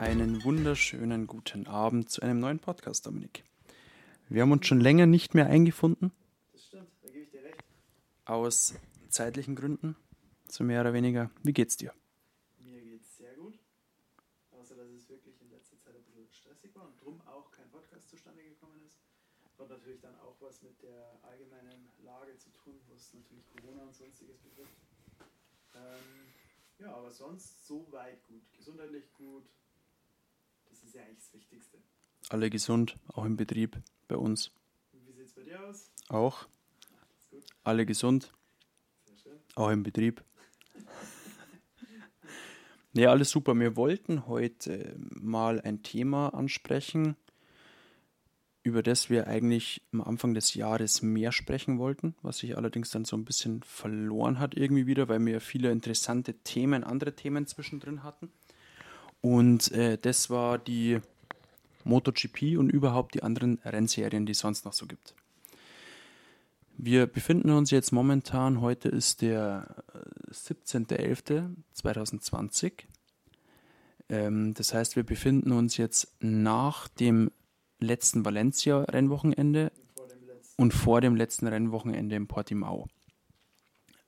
Einen wunderschönen guten Abend zu einem neuen Podcast, Dominik. Wir haben uns schon länger nicht mehr eingefunden. Das stimmt, da gebe ich dir recht. Aus zeitlichen Gründen, so mehr oder weniger. Wie geht's dir? Mir geht's sehr gut. Außer, dass es wirklich in letzter Zeit ein bisschen stressig war und drum auch kein Podcast zustande gekommen ist. Hat natürlich dann auch was mit der allgemeinen Lage zu tun, was natürlich Corona und sonstiges betrifft. Ähm, ja, aber sonst so weit gut. Gesundheitlich gut. Ist ja eigentlich das Wichtigste. Alle gesund, auch im Betrieb, bei uns wie sieht's bei dir aus? auch. Alle gesund, auch im Betrieb. Nee, alles super. Wir wollten heute mal ein Thema ansprechen, über das wir eigentlich am Anfang des Jahres mehr sprechen wollten, was sich allerdings dann so ein bisschen verloren hat irgendwie wieder, weil wir viele interessante Themen, andere Themen zwischendrin hatten. Und äh, das war die MotoGP und überhaupt die anderen Rennserien, die es sonst noch so gibt. Wir befinden uns jetzt momentan, heute ist der äh, 17.11.2020. Ähm, das heißt, wir befinden uns jetzt nach dem letzten Valencia-Rennwochenende Und vor dem letzten. Rennwochenende in Portimao.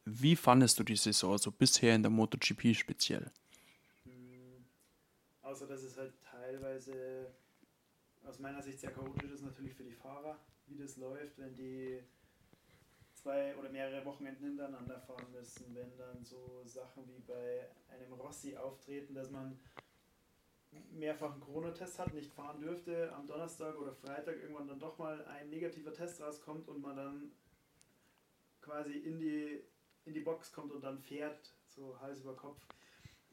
Wie fandest du die Saison so bisher in der MotoGP speziell? Außer dass es halt teilweise aus meiner Sicht sehr chaotisch ist natürlich für die Fahrer, wie das läuft, wenn die zwei oder mehrere Wochenenden hintereinander fahren müssen, wenn dann so Sachen wie bei einem Rossi auftreten, dass man mehrfach einen Corona-Test hat, nicht fahren dürfte, am Donnerstag oder Freitag irgendwann dann doch mal ein negativer Test rauskommt und man dann quasi in die, in die Box kommt und dann fährt, so Hals über Kopf.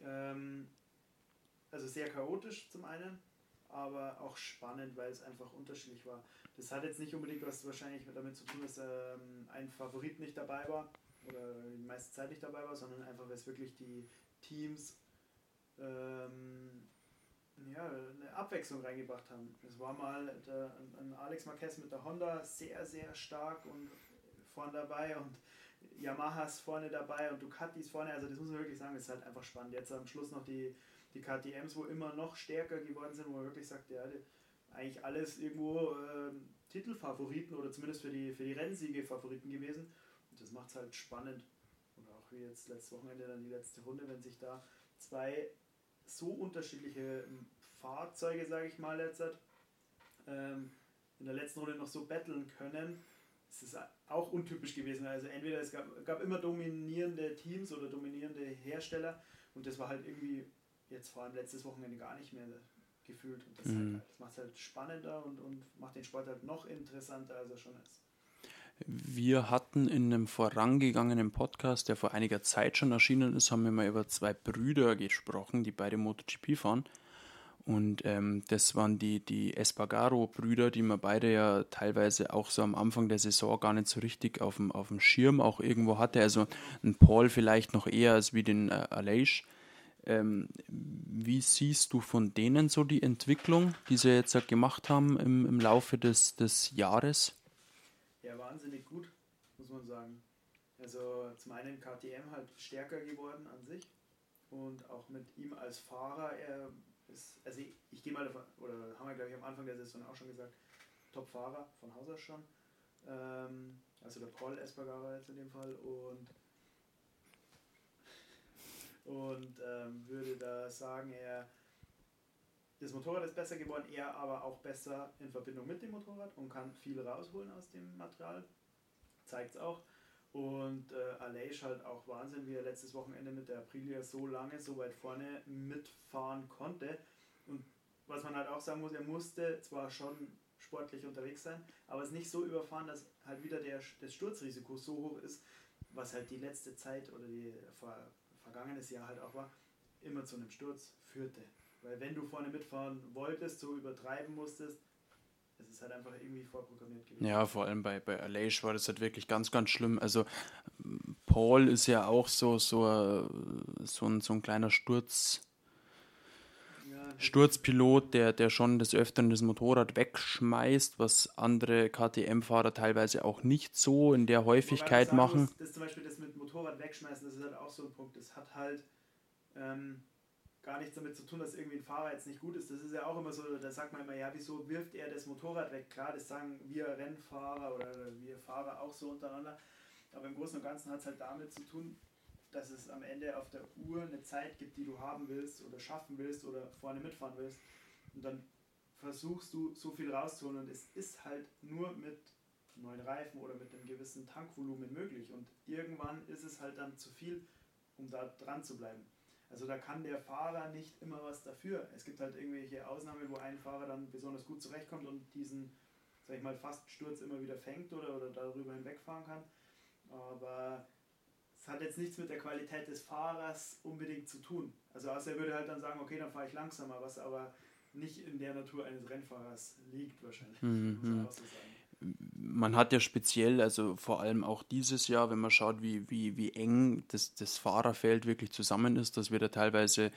Ähm, also sehr chaotisch zum einen, aber auch spannend, weil es einfach unterschiedlich war. Das hat jetzt nicht unbedingt was wahrscheinlich damit zu tun, dass ähm, ein Favorit nicht dabei war oder die meiste Zeit nicht dabei war, sondern einfach, weil es wirklich die Teams ähm, ja, eine Abwechslung reingebracht haben. Es war mal der, ein Alex Marquez mit der Honda sehr, sehr stark und vorne dabei und Yamahas vorne dabei und Ducatis vorne. Also das muss man wirklich sagen, das ist halt einfach spannend. Jetzt am Schluss noch die, die KTMs, wo immer noch stärker geworden sind, wo man wirklich sagt, ja, eigentlich alles irgendwo ähm, Titelfavoriten oder zumindest für die, für die Rennsiege Favoriten gewesen. Und das macht es halt spannend. Und auch wie jetzt letztes Wochenende dann die letzte Runde, wenn sich da zwei so unterschiedliche ähm, Fahrzeuge, sage ich mal jetzt, ähm, in der letzten Runde noch so battlen können, es ist auch untypisch gewesen. Also entweder es gab, gab immer dominierende Teams oder dominierende Hersteller und das war halt irgendwie jetzt vor allem letztes Wochenende gar nicht mehr gefühlt. Und das, Mhm. halt, das macht es halt spannender und, und macht den Sport halt noch interessanter, als er schon ist. Wir hatten in einem vorangegangenen Podcast, der vor einiger Zeit schon erschienen ist, haben wir mal über zwei Brüder gesprochen, die beide MotoGP fahren. Und ähm, das waren die, die Espargaro-Brüder, die man beide ja teilweise auch so am Anfang der Saison gar nicht so richtig auf dem, auf dem Schirm auch irgendwo hatte. Also ein Paul vielleicht noch eher als wie den äh, Aleix. Ähm, wie siehst du von denen so die Entwicklung, die sie jetzt halt gemacht haben im, im Laufe des, des Jahres? Ja, wahnsinnig gut, muss man sagen. Also zum einen KTM halt stärker geworden an sich und auch mit ihm als Fahrer, er ist, also ich, ich gehe mal davon, oder haben wir glaube ich am Anfang der Saison auch schon gesagt, Top-Fahrer von Haus aus schon. Ähm, also der Paul Espargaro jetzt in dem Fall und und ähm, würde da sagen, er das Motorrad ist besser geworden, er aber auch besser in Verbindung mit dem Motorrad und kann viel rausholen aus dem Material. Zeigt es auch. Und äh, Aleix halt auch Wahnsinn, wie er letztes Wochenende mit der Aprilia so lange, so weit vorne mitfahren konnte. Und was man halt auch sagen muss, er musste zwar schon sportlich unterwegs sein, aber es nicht so überfahren, dass halt wieder der, das Sturzrisiko so hoch ist, was halt die letzte Zeit oder die ver, vergangenes Jahr halt auch war, immer zu einem Sturz führte. Weil wenn du vorne mitfahren wolltest, so übertreiben musstest, es ist halt einfach irgendwie vorprogrammiert gewesen. Ja, vor allem bei, bei Aleix war das halt wirklich ganz, ganz schlimm. Also m, Paul ist ja auch so, so, äh, so, ein, so ein kleiner Sturz, Sturzpilot, der, der schon des Öfteren das Motorrad wegschmeißt, was andere KTM-Fahrer teilweise auch nicht so in der Häufigkeit machen. Muss, das zum Beispiel das mit Motorrad wegschmeißen, das ist halt auch so ein Punkt. Das hat halt, ähm, gar nichts damit zu tun, dass irgendwie ein Fahrer jetzt nicht gut ist. Das ist ja auch immer so, da sagt man immer, ja, wieso wirft er das Motorrad weg? Klar, das sagen wir Rennfahrer oder wir Fahrer auch so untereinander. Aber im Großen und Ganzen hat es halt damit zu tun, dass es am Ende auf der Uhr eine Zeit gibt, die du haben willst oder schaffen willst oder vorne mitfahren willst. Und dann versuchst du so viel rauszuholen und es ist halt nur mit neuen Reifen oder mit einem gewissen Tankvolumen möglich. Und irgendwann ist es halt dann zu viel, um da dran zu bleiben. Also da kann der Fahrer nicht immer was dafür. Es gibt halt irgendwelche Ausnahmen, wo ein Fahrer dann besonders gut zurechtkommt und diesen, sag ich mal, fast Sturz immer wieder fängt oder, oder darüber hinwegfahren kann. Aber es hat jetzt nichts mit der Qualität des Fahrers unbedingt zu tun. Also außer er würde halt dann sagen, okay, dann fahre ich langsamer, was aber nicht in der Natur eines Rennfahrers liegt wahrscheinlich. Mhm. So man hat ja speziell, also vor allem auch dieses Jahr, wenn man schaut, wie, wie, wie eng das, das Fahrerfeld wirklich zusammen ist, dass wir da teilweise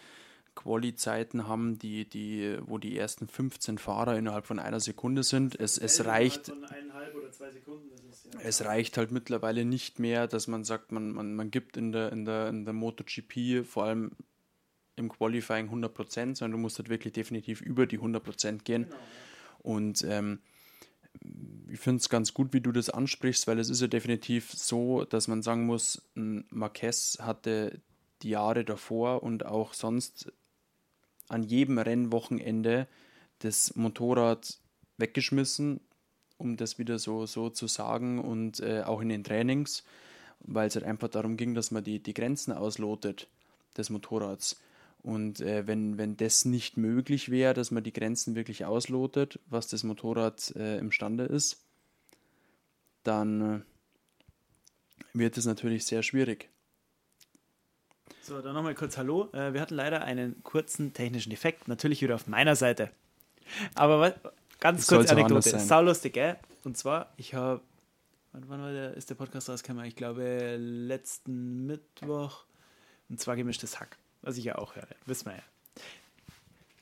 Quali-Zeiten haben, die, die, wo die ersten 15 Fahrer innerhalb von einer Sekunde sind. Es, es reicht. Sekunden, ist, ja. Es reicht halt mittlerweile nicht mehr, dass man sagt, man, man, man gibt in der, in, der, in der MotoGP vor allem im Qualifying 100%, sondern du musst halt wirklich definitiv über die 100% gehen. Genau, ja. Und ähm, ich finde es ganz gut, wie du das ansprichst, weil es ist ja definitiv so, dass man sagen muss, Marquez hatte die Jahre davor und auch sonst an jedem Rennwochenende das Motorrad weggeschmissen, um das wieder so, so zu sagen, und äh, auch in den Trainings, weil es halt einfach darum ging, dass man die, die Grenzen auslotet des Motorrads. Und äh, wenn, wenn das nicht möglich wäre, dass man die Grenzen wirklich auslotet, was das Motorrad äh, imstande ist, dann äh, wird es natürlich sehr schwierig. So, dann nochmal kurz Hallo. Äh, wir hatten leider einen kurzen technischen Defekt, natürlich wieder auf meiner Seite. Aber was, ganz kurz Anekdote, saulustig, gell? Und zwar, ich habe, wann, wann war der, ist der Podcast rausgekommen? Ich glaube, letzten Mittwoch. Und zwar gemischtes Hack was ich ja auch höre, wissen wir ja.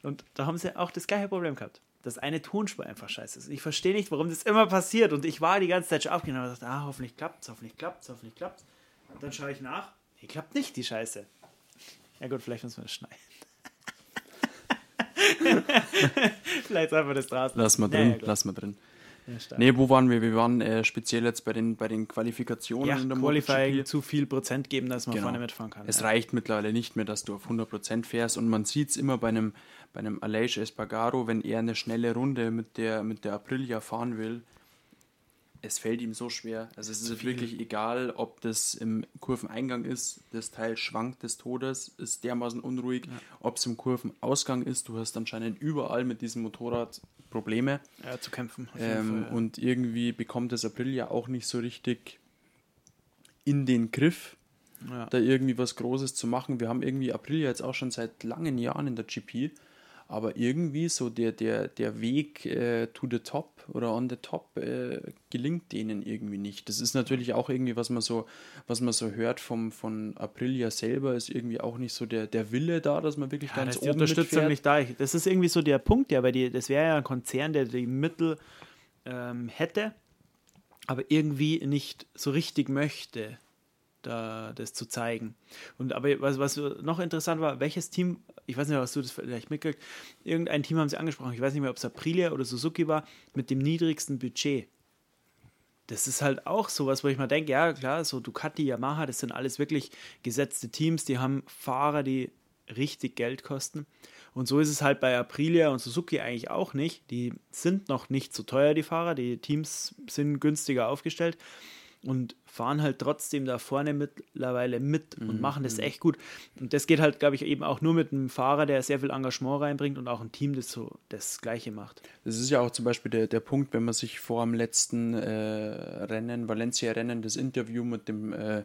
Und da haben sie auch das gleiche Problem gehabt, dass eine Tonspur einfach scheiße ist. Ich verstehe nicht, warum das immer passiert. Und ich war die ganze Zeit schon aufgenommen und dachte, ah, hoffentlich klappt's, hoffentlich klappt's, hoffentlich klappt's. Und dann schaue ich nach, nee, klappt nicht, die Scheiße. Ja gut, vielleicht müssen wir das schneiden. vielleicht einfach das draußen. Lass mal drin, ja, lass mal drin. Ja, nee, wo waren wir? Wir waren äh, speziell jetzt bei den, bei den Qualifikationen ja, in der Qualifying MotoGP. zu viel Prozent geben, dass man genau. vorne mitfahren kann. Es ja. reicht mittlerweile nicht mehr, dass du auf 100 Prozent fährst und man sieht es immer bei einem, bei einem Aleix Espargaro, wenn er eine schnelle Runde mit der, mit der Aprilia fahren will, es fällt ihm so schwer. Also es ist wirklich egal, ob das im Kurveneingang ist, das Teil schwankt des Todes, ist dermaßen unruhig, ja. ob es im Kurvenausgang ist, du hast anscheinend überall mit diesem Motorrad Probleme. Ja, zu kämpfen. Ähm, Fall, ja. Und irgendwie bekommt das April ja auch nicht so richtig in den Griff, ja. da irgendwie was Großes zu machen. Wir haben irgendwie April jetzt auch schon seit langen Jahren in der GP aber irgendwie so der, der, der Weg äh, to the top oder on the top äh, gelingt denen irgendwie nicht. Das ist natürlich auch irgendwie, was man so, was man so hört vom, von Aprilia selber, ist irgendwie auch nicht so der, der Wille da, dass man wirklich ja, ganz oben die Unterstützung nicht da. Das ist irgendwie so der Punkt, ja, weil die, das wäre ja ein Konzern, der die Mittel ähm, hätte, aber irgendwie nicht so richtig möchte da das zu zeigen. Und aber was, was noch interessant war, welches Team, ich weiß nicht, was du das vielleicht mitgekriegt, irgendein Team haben sie angesprochen, ich weiß nicht mehr, ob es Aprilia oder Suzuki war, mit dem niedrigsten Budget. Das ist halt auch sowas, wo ich mal denke, ja klar, so Ducati, Yamaha, das sind alles wirklich gesetzte Teams, die haben Fahrer, die richtig Geld kosten. Und so ist es halt bei Aprilia und Suzuki eigentlich auch nicht. Die sind noch nicht so teuer, die Fahrer. Die Teams sind günstiger aufgestellt und fahren halt trotzdem da vorne mittlerweile mit und mhm. machen das mhm. echt gut. Und das geht halt, glaube ich, eben auch nur mit einem Fahrer, der sehr viel Engagement reinbringt und auch ein Team, das so das Gleiche macht. Das ist ja auch zum Beispiel der, der Punkt, wenn man sich vor dem letzten äh, Rennen, Valencia-Rennen, das Interview mit dem äh, äh,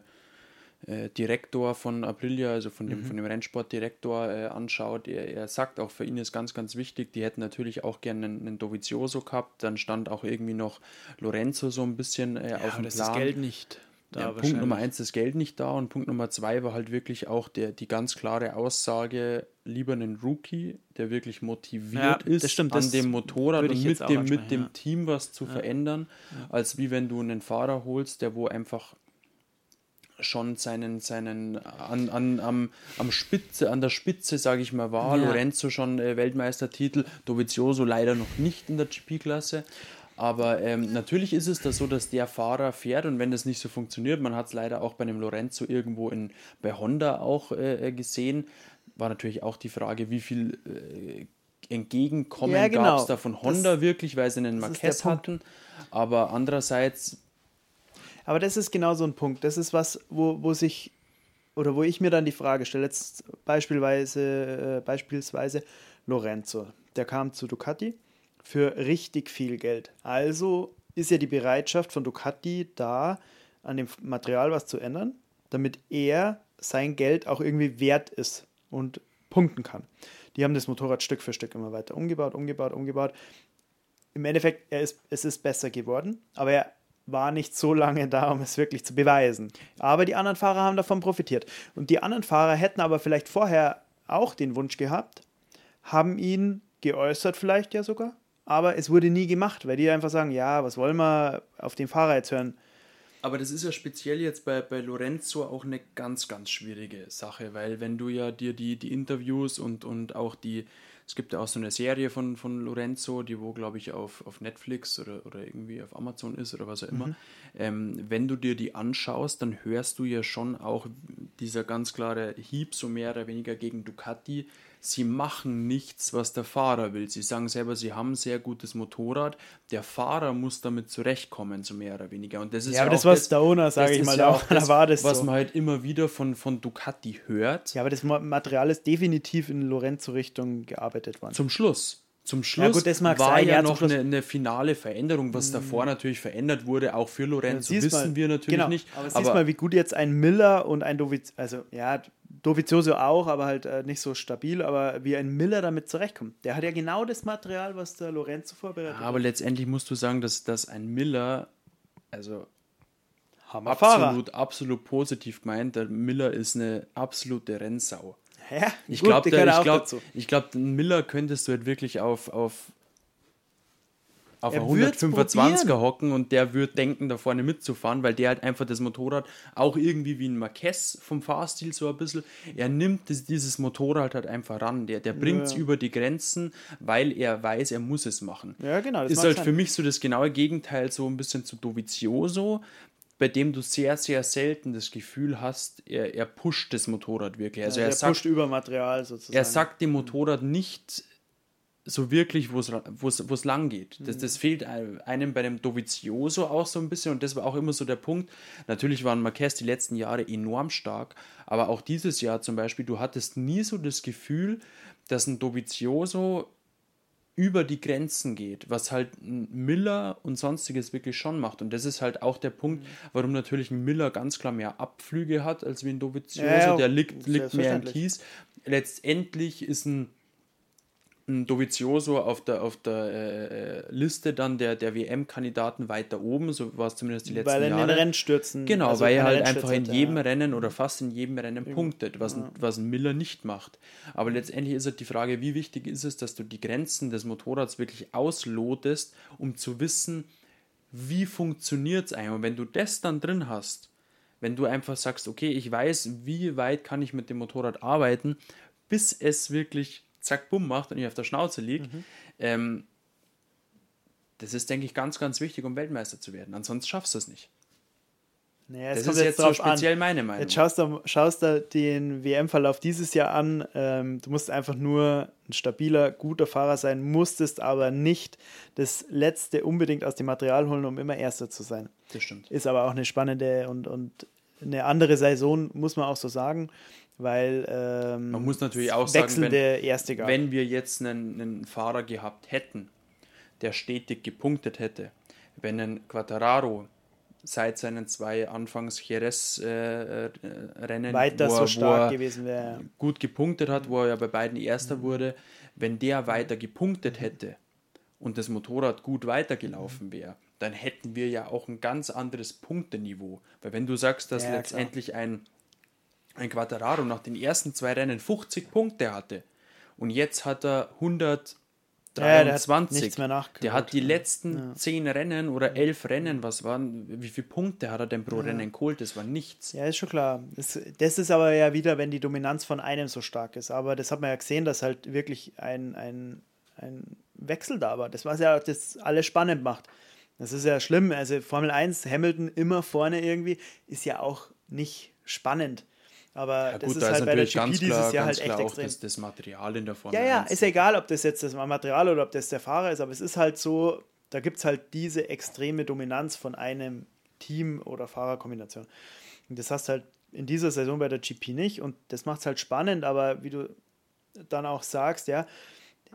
Direktor von Aprilia, also von dem, mhm. von dem Rennsportdirektor äh, anschaut, er, er sagt auch, für ihn ist ganz, ganz wichtig, die hätten natürlich auch gerne einen, einen Dovizioso gehabt, dann stand auch irgendwie noch Lorenzo so ein bisschen äh, ja, auf dem das Plan. das Geld nicht. Ja, Punkt Nummer eins, das Geld nicht da und Punkt Nummer zwei war halt wirklich auch der, die ganz klare Aussage, lieber einen Rookie, der wirklich motiviert ja, ist, stimmt, an dem Motorrad und mit dem, mit dem Team was zu verändern, als wie wenn du einen Fahrer holst, der wo einfach schon seinen, seinen an, an, am, am Spitze, an der Spitze, sage ich mal, war. Ja. Lorenzo schon äh, Weltmeistertitel, Dovizioso leider noch nicht in der GP-Klasse. Aber ähm, natürlich ist es da so, dass der Fahrer fährt und wenn das nicht so funktioniert, man hat es leider auch bei dem Lorenzo irgendwo in, bei Honda auch äh, gesehen, war natürlich auch die Frage, wie viel äh, Entgegenkommen Ja, genau. gab es da von Honda Das- wirklich, weil sie einen Marquez hatten. Aber andererseits, Aber das ist genau so ein Punkt. Das ist was, wo, wo sich oder wo ich mir dann die Frage stelle, jetzt beispielsweise, äh, beispielsweise Lorenzo, der kam zu Ducati für richtig viel Geld. Also ist ja die Bereitschaft von Ducati da, an dem Material was zu ändern, damit er sein Geld auch irgendwie wert ist und punkten kann. Die haben das Motorrad Stück für Stück immer weiter umgebaut, umgebaut, umgebaut im Endeffekt, er ist, es ist besser geworden, aber er war nicht so lange da, um es wirklich zu beweisen. Aber die anderen Fahrer haben davon profitiert. Und die anderen Fahrer hätten aber vielleicht vorher auch den Wunsch gehabt, haben ihn geäußert vielleicht ja sogar, aber es wurde nie gemacht, weil die einfach sagen, ja, was wollen wir auf den Fahrer jetzt hören? Aber das ist ja speziell jetzt bei, bei Lorenzo auch eine ganz, ganz schwierige Sache, weil wenn du ja dir die, die Interviews und, und auch die, es gibt ja auch so eine Serie von, von Lorenzo, die wo, glaube ich, auf, auf Netflix oder, oder irgendwie auf Amazon ist oder was auch immer. Ähm, wenn du dir die anschaust, dann hörst du ja schon auch dieser ganz klare Hieb, so mehr oder weniger gegen Ducati. Sie machen nichts, was der Fahrer will. Sie sagen selber, sie haben ein sehr gutes Motorrad. Der Fahrer muss damit zurechtkommen, so mehr oder weniger. Und das ist Ja, aber auch das war Stoner, sage ich mal, ja auch da das, war das was so. man halt immer wieder von, von Ducati hört. Ja, aber das Ma- Material ist definitiv in Lorenzo-Richtung gearbeitet worden. Zum Schluss. Zum Schluss gut, das mag war sein, ja, ja, noch Mhm. eine, eine finale Veränderung, was davor natürlich verändert wurde, auch für Lorenzo, Siehst wissen mal- wir natürlich genau, nicht. Aber siehst mal, wie gut jetzt ein Miller und ein Dovizioso, also ja, Dovizioso auch, aber halt äh, nicht so stabil, aber wie ein Miller damit zurechtkommt. Der hat ja genau das Material, was der Lorenzo vorbereitet aber letztendlich musst du sagen, dass, dass ein Miller, also hat. Fahrer. absolut, absolut positiv gemeint, der Miller ist eine absolute Rennsau. Ja, Ich glaube, ich glaube, den Miller könntest du halt wirklich auf, auf, auf Er einer würd's 125er probieren. hocken und der würde denken, da vorne mitzufahren, weil der halt einfach das Motorrad auch irgendwie wie ein Marquez vom Fahrstil so ein bisschen, er nimmt das, dieses Motorrad halt einfach ran. Der, der bringt es Ja. über die Grenzen, weil er weiß, er muss es machen. Ja, genau. Das ist halt sein. für mich so das genaue Gegenteil, so ein bisschen zu Dovizioso, bei dem du sehr, sehr selten das Gefühl hast, er, er pusht das Motorrad wirklich. Also ja, er der sagt, pusht über Material sozusagen. er sagt dem Motorrad nicht so wirklich, wo es lang geht. Das, das fehlt einem bei dem Dovizioso auch so ein bisschen und das war auch immer so der Punkt. Natürlich waren Marquez die letzten Jahre enorm stark, aber auch dieses Jahr zum Beispiel, du hattest nie so das Gefühl, dass ein Dovizioso über die Grenzen geht, was halt Miller und sonstiges wirklich schon macht. Und das ist halt auch der Punkt, warum natürlich ein Miller ganz klar mehr Abflüge hat als wie ein Dovizioso. Ja, ja, der liegt, liegt mehr im. Kies. Letztendlich ist ein Dovizioso auf der, auf der äh, äh, Liste dann der, der WM-Kandidaten weiter oben, so war es zumindest die letzten weil er in den Jahre. Rennstürzen. Genau, also weil er halt einfach in jedem ja. Rennen oder fast in jedem Rennen punktet, was, ein, was ein Miller nicht macht. Aber letztendlich ist halt die Frage, wie wichtig ist es, dass du die Grenzen des Motorrads wirklich auslotest, um zu wissen, wie funktioniert es eigentlich. Und wenn du das dann drin hast, wenn du einfach sagst, okay, ich weiß, wie weit kann ich mit dem Motorrad arbeiten, bis es wirklich zack, bumm macht und ich auf der Schnauze liegt, Mhm. ähm, das ist, denke ich, ganz, ganz wichtig, um Weltmeister zu werden. Ansonsten schaffst du es nicht. Naja, Das ist jetzt so drauf an. speziell meine Meinung. Jetzt schaust du, schaust du den WM-Verlauf dieses Jahr an. Ähm, du musst einfach nur ein stabiler, guter Fahrer sein, musstest aber nicht das Letzte unbedingt aus dem Material holen, um immer Erster zu sein. Das stimmt. Ist aber auch eine spannende und, und eine andere Saison, muss man auch so sagen, weil ähm, Man muss natürlich auch sagen, wenn, Erste gab. wenn wir jetzt einen, einen Fahrer gehabt hätten, der stetig gepunktet hätte, wenn ein Quattararo seit seinen zwei Anfangs Jerez-Rennen weiter wo, so er- wo stark er gewesen wäre. gut gepunktet hat, wo er ja bei beiden Erster Mhm. wurde, wenn der weiter gepunktet hätte und das Motorrad gut weitergelaufen wäre, dann hätten wir ja auch ein ganz anderes Punkteniveau. Weil wenn du sagst, dass Ja, klar. letztendlich ein, ein Quattararo nach den ersten zwei Rennen 50 Punkte hatte und jetzt hat er Ja, der hat 23. nichts mehr nachgeholt. Der hat die letzten Ja. zehn Rennen oder elf Rennen, was waren, wie viele Punkte hat er denn pro Rennen geholt? Das war nichts. Ja, ist schon klar. Das, das ist aber ja wieder, wenn die Dominanz von einem so stark ist. Aber das hat man ja gesehen, dass halt wirklich ein, ein, ein Wechsel da war. Das, was ja das alles spannend macht. Das ist ja schlimm. Also Formel 1, Hamilton immer vorne irgendwie, ist ja auch nicht spannend. Aber Ja, das gut, ist da halt ist bei der GP ganz dieses klar, Jahr ganz halt klar echt auch extrem. das, das Material in der Formel Ja, ja, 1. ist egal, ob das jetzt das Material oder ob das der Fahrer ist, aber es ist halt so, da gibt es halt diese extreme Dominanz von einem Team- oder Fahrerkombination. Und das hast du halt in dieser Saison bei der GP nicht und das macht es halt spannend, aber wie du dann auch sagst, ja,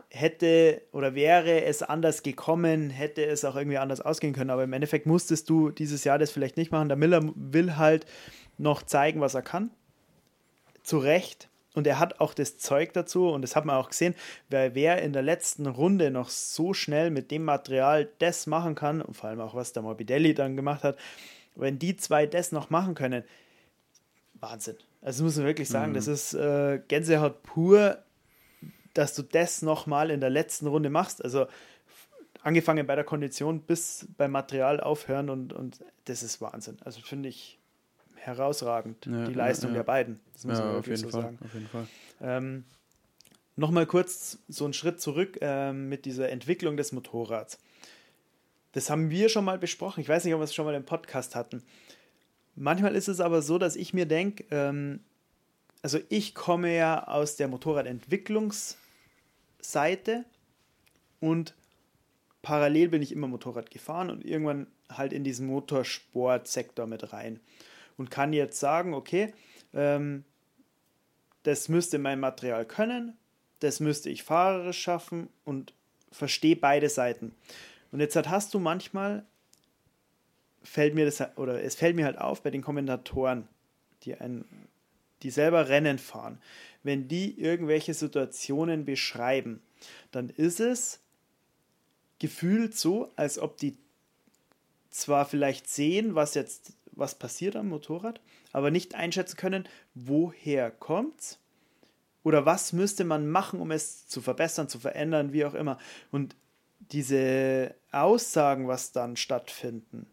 hätte oder wäre es anders gekommen, hätte es auch irgendwie anders ausgehen können, aber im Endeffekt musstest du dieses Jahr das vielleicht nicht machen. Der Miller will halt noch zeigen, was er kann zu Recht. Und er hat auch das Zeug dazu, und das hat man auch gesehen, weil wer in der letzten Runde noch so schnell mit dem Material das machen kann, und vor allem auch was der Morbidelli dann gemacht hat, wenn die zwei das noch machen können, Wahnsinn. Also muss man wirklich sagen, das ist äh, Gänsehaut pur, dass du das nochmal in der letzten Runde machst. Also angefangen bei der Kondition bis beim Material aufhören und, und das ist Wahnsinn. Also finde ich herausragend, Ja, die ja, Leistung ja. der beiden. Das muss man Ja, auf jeden, so Fall, sagen. auf jeden Fall. Ähm, Nochmal kurz so einen Schritt zurück ähm, mit dieser Entwicklung des Motorrads. Das haben wir schon mal besprochen. Ich weiß nicht, ob wir es schon mal im Podcast hatten. Manchmal ist es aber so, dass ich mir denke, ähm, also ich komme ja aus der Motorradentwicklungsseite und parallel bin ich immer Motorrad gefahren und irgendwann halt in diesen Motorsportsektor mit rein und kann jetzt sagen, okay, ähm, das müsste mein Material können, das müsste ich fahrerisch schaffen und verstehe beide Seiten. Und jetzt hast du manchmal, fällt mir das, oder es fällt mir halt auf bei den Kommentatoren, die, ein, die selber Rennen fahren, wenn die irgendwelche Situationen beschreiben, dann ist es gefühlt so, als ob die zwar vielleicht sehen, was jetzt was passiert am Motorrad, aber nicht einschätzen können, woher kommt's oder was müsste man machen, um es zu verbessern, zu verändern, wie auch immer. Und diese Aussagen, was dann stattfinden,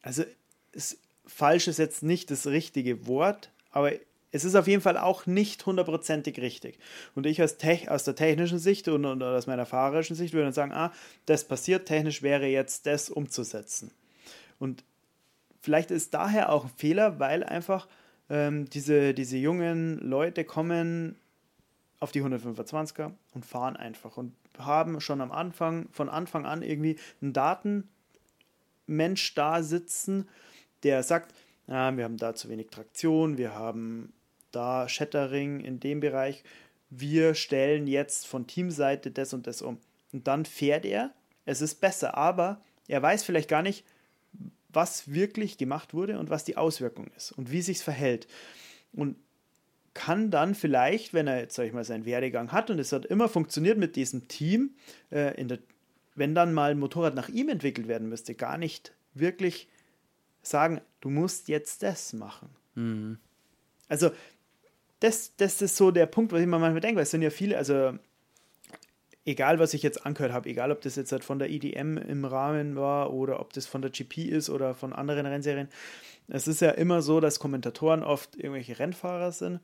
also ist, falsch ist jetzt nicht das richtige Wort, aber es ist auf jeden Fall auch nicht hundertprozentig richtig. Und ich aus, aus der technischen Sicht und, und aus meiner fahrerischen Sicht würde dann sagen, ah, das passiert, technisch wäre jetzt das umzusetzen. Und vielleicht ist daher auch ein Fehler, weil einfach ähm, diese, diese jungen Leute kommen auf die 125er und fahren einfach und haben schon am Anfang, von Anfang an irgendwie einen Datenmensch da sitzen, der sagt, ah, wir haben da zu wenig Traktion, wir haben da Shattering in dem Bereich, wir stellen jetzt von Teamseite das und das um. Und dann fährt er, es ist besser, aber er weiß vielleicht gar nicht, was wirklich gemacht wurde und was die Auswirkung ist und wie sich es verhält. Und kann dann vielleicht, wenn er jetzt, sag ich mal, seinen Werdegang hat und es hat immer funktioniert mit diesem Team, äh, der, wenn dann mal ein Motorrad nach ihm entwickelt werden müsste, gar nicht wirklich sagen, du musst jetzt das machen. Mhm. Also, das, das ist so der Punkt, was ich mir manchmal denke, weil es sind ja viele, also egal was ich jetzt angehört habe, egal ob das jetzt halt von der IDM im Rahmen war oder ob das von der GP ist oder von anderen Rennserien, es ist ja immer so, dass Kommentatoren oft irgendwelche Rennfahrer sind,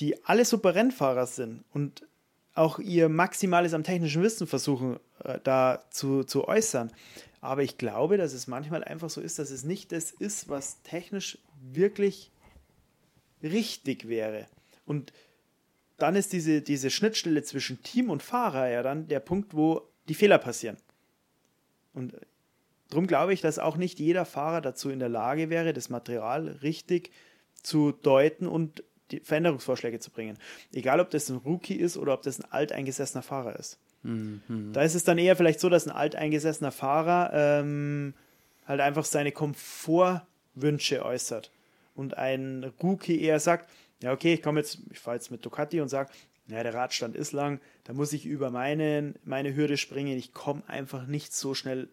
die alle super Rennfahrer sind und auch ihr Maximales am technischen Wissen versuchen, äh, da zu, zu äußern. Aber ich glaube, dass es manchmal einfach so ist, dass es nicht das ist, was technisch wirklich richtig wäre. Und dann ist diese, diese Schnittstelle zwischen Team und Fahrer ja dann der Punkt, wo die Fehler passieren. Und darum glaube ich, dass auch nicht jeder Fahrer dazu in der Lage wäre, das Material richtig zu deuten und die Veränderungsvorschläge zu bringen. Egal, ob das ein Rookie ist oder ob das ein alteingesessener Fahrer ist. Mhm. Da ist es dann eher vielleicht so, dass ein alteingesessener Fahrer ähm, halt einfach seine Komfortwünsche äußert. Und ein Rookie eher sagt, ja, okay, ich komme jetzt, ich fahre jetzt mit Ducati und sage, ja, der Radstand ist lang, da muss ich über meinen, meine Hürde springen, ich komme einfach nicht so schnell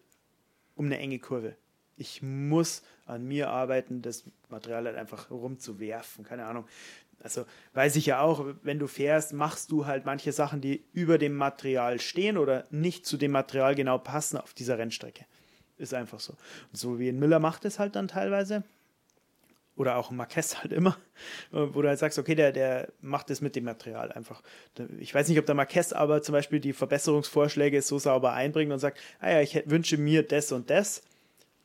um eine enge Kurve. Ich muss an mir arbeiten, das Material halt einfach rumzuwerfen. Keine Ahnung. Also weiß ich ja auch, wenn du fährst, machst du halt manche Sachen, die über dem Material stehen oder nicht zu dem Material genau passen auf dieser Rennstrecke. Ist einfach so. Und so wie ein Müller macht es halt dann teilweise. Oder auch ein Marquez halt immer, wo du halt sagst, okay, der, der macht es mit dem Material einfach. Ich weiß nicht, ob der Marquez aber zum Beispiel die Verbesserungsvorschläge so sauber einbringt und sagt, ah ja, ich wünsche mir das und das,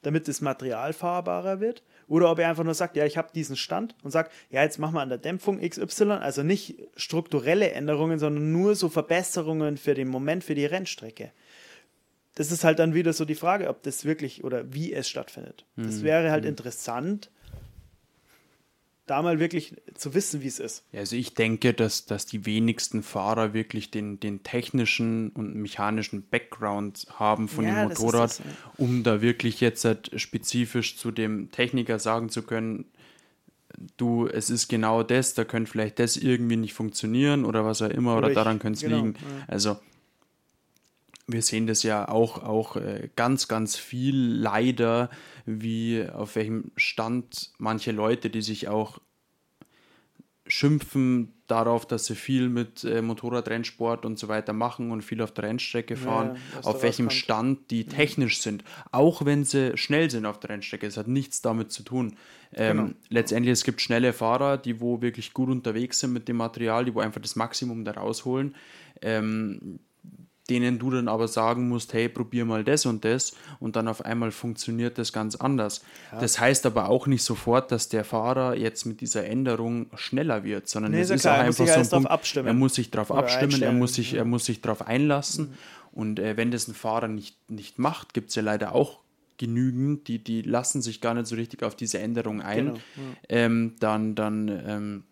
damit das Material fahrbarer wird. Oder ob er einfach nur sagt, ja, ich habe diesen Stand und sagt, ja, jetzt machen wir an der Dämpfung XY, also nicht strukturelle Änderungen, sondern nur so Verbesserungen für den Moment, für die Rennstrecke. Das ist halt dann wieder so die Frage, ob das wirklich oder wie es stattfindet. Das mhm. wäre halt mhm. interessant, da mal wirklich zu wissen, wie es ist. Also ich denke, dass, dass die wenigsten Fahrer wirklich den, den technischen und mechanischen Background haben von ja, dem Motorrad, das, ja. um da wirklich jetzt halt spezifisch zu dem Techniker sagen zu können, du, es ist genau das, da könnte vielleicht das irgendwie nicht funktionieren oder was auch immer, oder, oder daran könnte es genau, liegen. Ja. Also wir sehen das ja auch, auch äh, ganz, ganz viel leider, wie auf welchem Stand manche Leute, die sich auch schimpfen darauf, dass sie viel mit äh, Motorradrennsport und so weiter machen und viel auf der Rennstrecke fahren, ja, auf welchem Stand die technisch sind. Auch wenn sie schnell sind auf der Rennstrecke. Es hat nichts damit zu tun. Ähm, genau. Letztendlich, es gibt schnelle Fahrer, die wo wirklich gut unterwegs sind mit dem Material, die wo einfach das Maximum da rausholen. Ähm, denen du dann aber sagen musst, hey, probier mal das und das und dann auf einmal funktioniert das ganz anders. Ja. Das heißt aber auch nicht sofort, dass der Fahrer jetzt mit dieser Änderung schneller wird, sondern nee, es ist, klar, auch einfach so ein Punkt, er muss sich darauf abstimmen, er muss sich, er muss sich darauf einlassen mhm. und äh, wenn das ein Fahrer nicht, nicht macht, gibt es ja leider auch genügend, die, die lassen sich gar nicht so richtig auf diese Änderung ein, genau. ja. ähm, dann, dann ähm,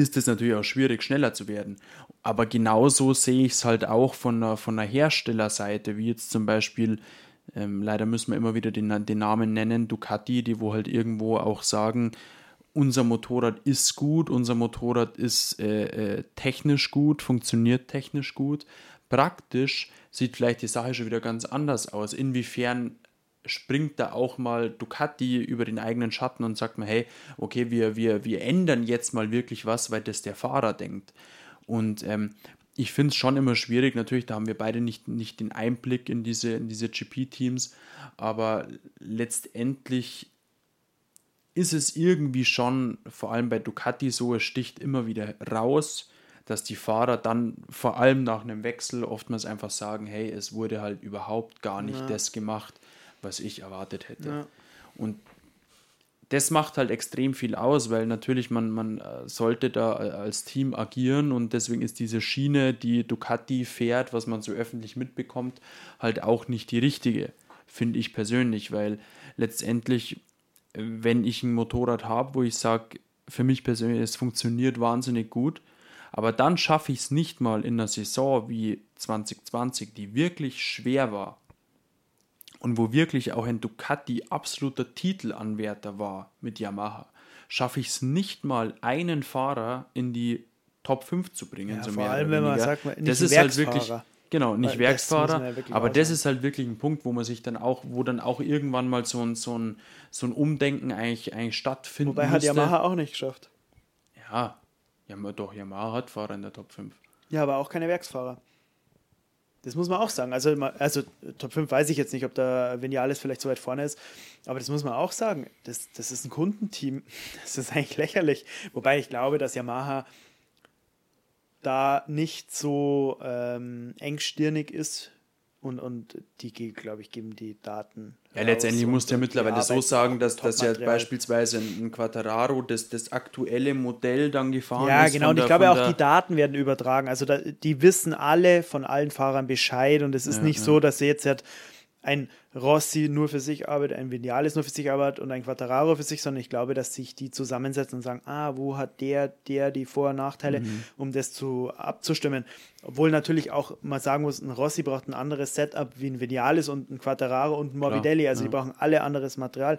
ist es natürlich auch schwierig, schneller zu werden. Aber genauso sehe ich es halt auch von der, von der Herstellerseite, wie jetzt zum Beispiel, ähm, leider müssen wir immer wieder den, den Namen nennen, Ducati, die wo halt irgendwo auch sagen, unser Motorrad ist gut, unser Motorrad ist äh, äh, technisch gut, funktioniert technisch gut. Praktisch sieht vielleicht die Sache schon wieder ganz anders aus. Inwiefern springt da auch mal Ducati über den eigenen Schatten und sagt mal, hey, okay, wir, wir, wir ändern jetzt mal wirklich was, weil das der Fahrer denkt. Und ähm, ich finde es schon immer schwierig, natürlich, da haben wir beide nicht, nicht den Einblick in diese, in diese GP-Teams, aber letztendlich ist es irgendwie schon, vor allem bei Ducati so, es sticht immer wieder raus, dass die Fahrer dann vor allem nach einem Wechsel oftmals einfach sagen, hey, es wurde halt überhaupt gar nicht ja. das gemacht, was ich erwartet hätte. Ja. Und das macht halt extrem viel aus, weil natürlich man, man äh, sollte da äh, als Team agieren und deswegen ist diese Schiene, die Ducati fährt, was man so öffentlich mitbekommt, halt auch nicht die richtige, finde ich persönlich, weil letztendlich, wenn ich ein Motorrad habe, wo ich sage, für mich persönlich, es funktioniert wahnsinnig gut, aber dann schaffe ich es nicht mal in einer Saison wie 2020, die wirklich schwer war, und wo wirklich auch ein Ducati absoluter Titelanwärter war mit Yamaha, schaffe ich es nicht mal, einen Fahrer in die Top 5 zu bringen. Ja, so vor allem, wenn man sagt, nicht das ist halt wirklich Genau, nicht Weil Werksfahrer, ja aber das ist halt wirklich ein Punkt, wo man sich dann auch, wo dann auch irgendwann mal so ein, so ein, so ein Umdenken eigentlich, eigentlich stattfindet. Wobei müsste. hat Yamaha auch nicht geschafft. Ja, ja, doch, Yamaha hat Fahrer in der Top 5. Ja, aber auch keine Werksfahrer. Das muss man auch sagen. Also, also Top 5 weiß ich jetzt nicht, ob da Vinales vielleicht so weit vorne ist, aber das muss man auch sagen. Das, das ist ein Kundenteam. Das ist eigentlich lächerlich. Wobei ich glaube, dass Yamaha da nicht so ähm, engstirnig ist und, und die, glaube ich, geben die Daten. Ja, letztendlich musst du ja mittlerweile so sagen, dass das ja beispielsweise ein Quattararo das, das aktuelle Modell dann gefahren ja, ist. Ja, genau. Und ich glaube auch, die Daten werden übertragen. Also da, die wissen alle von allen Fahrern Bescheid und es ist ja, nicht ja. so, dass sie jetzt halt ein Rossi nur für sich arbeitet, ein Vinales nur für sich arbeitet und ein Quattararo für sich, sondern ich glaube, dass sich die zusammensetzen und sagen, ah, wo hat der, der die Vor- und Nachteile, mhm. um das zu abzustimmen. Obwohl natürlich auch man sagen muss, ein Rossi braucht ein anderes Setup wie ein Vinales und ein Quattararo und ein Morbidelli, also ja. die brauchen alle anderes Material.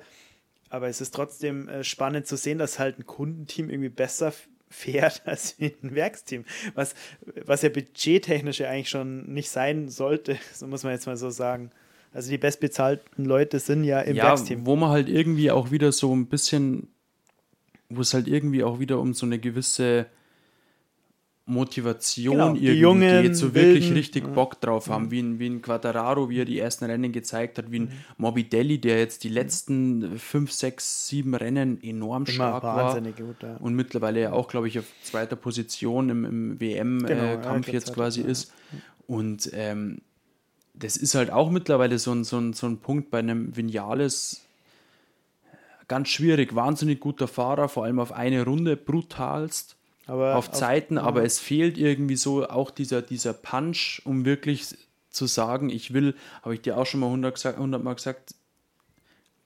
Aber es ist trotzdem äh, spannend zu sehen, dass halt ein Kundenteam irgendwie besser fährt als ein Werksteam. Was, was ja budgettechnisch ja eigentlich schon nicht sein sollte, so muss man jetzt mal so sagen. Also die bestbezahlten Leute sind ja im ja, Werksteam. wo man halt irgendwie auch wieder so ein bisschen, wo es halt irgendwie auch wieder um so eine gewisse Motivation Genau, die irgendwie Jungen, geht, so wirklich Wilden, richtig ja. Bock drauf haben, wie ein, wie ein Quattararo, wie er die ersten Rennen gezeigt hat, wie ein Morbidelli, der jetzt die letzten fünf, sechs, sieben Rennen enorm Immer stark war wahnsinnig gut. Ja. und mittlerweile ja auch, glaube ich, auf zweiter Position im, im Genau, WM-Kampf ja, äh, jetzt quasi ist. Und ähm, das ist halt auch mittlerweile so ein, so ein, so ein Punkt bei einem Vinales. Ganz schwierig, wahnsinnig guter Fahrer, vor allem auf eine Runde, brutalst Aber auf Zeiten, aber es fehlt irgendwie so auch dieser, dieser Punch, um wirklich zu sagen, ich will, habe ich dir auch schon mal 100, gesagt, 100 Mal gesagt,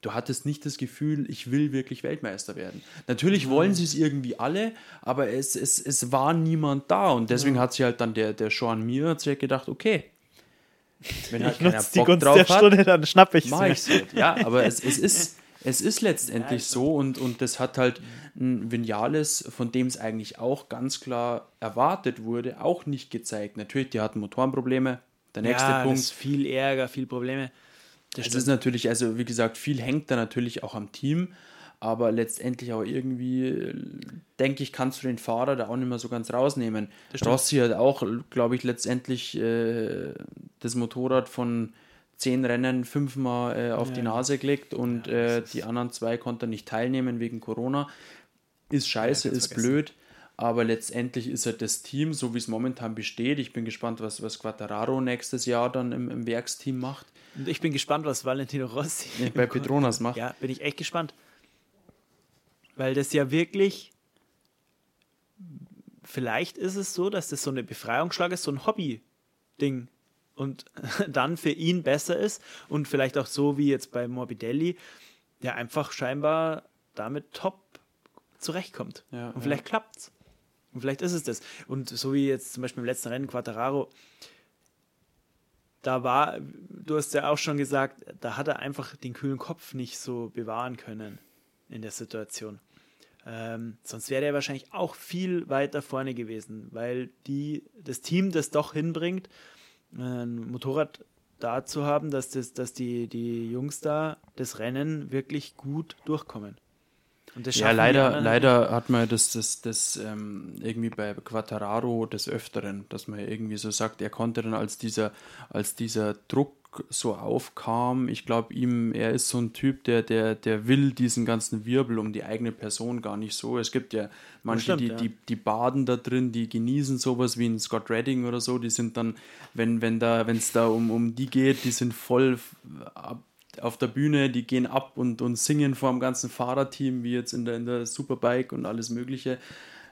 du hattest nicht das Gefühl, ich will wirklich Weltmeister werden. Natürlich wollen sie es irgendwie alle, aber es, es, es war niemand da und deswegen hat sich halt dann der, der Sean Mir hat sich halt gedacht, okay, wenn halt ich keiner nutze die Bock Gunst drauf der hat, Stunde, dann schnapp ich es halt. Ja, aber es, es ist es ist letztendlich Ja, so und, und das hat halt ein Vinales, von dem es eigentlich auch ganz klar erwartet wurde, auch nicht gezeigt. Natürlich, die hatten Motorenprobleme. Der nächste ja, Punkt. Das ist viel Ärger, viel Probleme. Das Es ist natürlich, also wie gesagt, viel hängt da natürlich auch am Team, aber letztendlich auch irgendwie, äh, denke ich, kannst du den Fahrer da auch nicht mehr so ganz rausnehmen. Rossi hat auch, glaube ich, letztendlich äh, das Motorrad von zehn Rennen fünfmal äh, auf die Ja. Nase gelegt und Ja, äh, die anderen zwei konnten nicht teilnehmen wegen Corona. Ist scheiße, ganz ist vergessen. blöd. Aber letztendlich ist halt das Team, so wie es momentan besteht. Ich bin gespannt, was, was Quattararo nächstes Jahr dann im, im Werksteam macht. Und ich bin gespannt, was Valentino Rossi bei Petronas macht. Ja, bin ich echt gespannt. Weil das ja wirklich. Vielleicht ist es so, dass das so eine Befreiungsschlag ist, so ein Hobby-Ding. Und dann für ihn besser ist. Und vielleicht auch so wie jetzt bei Morbidelli, der einfach scheinbar damit top zurechtkommt. Ja, Und ja. vielleicht klappt's. Und vielleicht ist es das. Und so wie jetzt zum Beispiel im letzten Rennen Quattararo, da war, du hast ja auch schon gesagt, da hat er einfach den kühlen Kopf nicht so bewahren können in der Situation. Ähm, sonst wäre er wahrscheinlich auch viel weiter vorne gewesen, weil die, das Team das doch hinbringt, ein Motorrad da zu haben, dass, das, dass die, die Jungs da das Rennen wirklich gut durchkommen. Ja, leider, leider hat man das, das, das ähm, irgendwie bei Quattararo des Öfteren, dass man irgendwie so sagt, er konnte dann als dieser, als dieser Druck so aufkam, ich glaube ihm, er ist so ein Typ, der, der, der will diesen ganzen Wirbel um die eigene Person gar nicht so. Es gibt ja manche, stimmt, die, ja. die, die baden da drin, die genießen sowas wie ein Scott Redding oder so, die sind dann, wenn, wenn da, wenn es da um, um die geht, die sind voll ab, auf der Bühne, die gehen ab und, und singen vor dem ganzen Fahrerteam, wie jetzt in der, in der Superbike und alles Mögliche.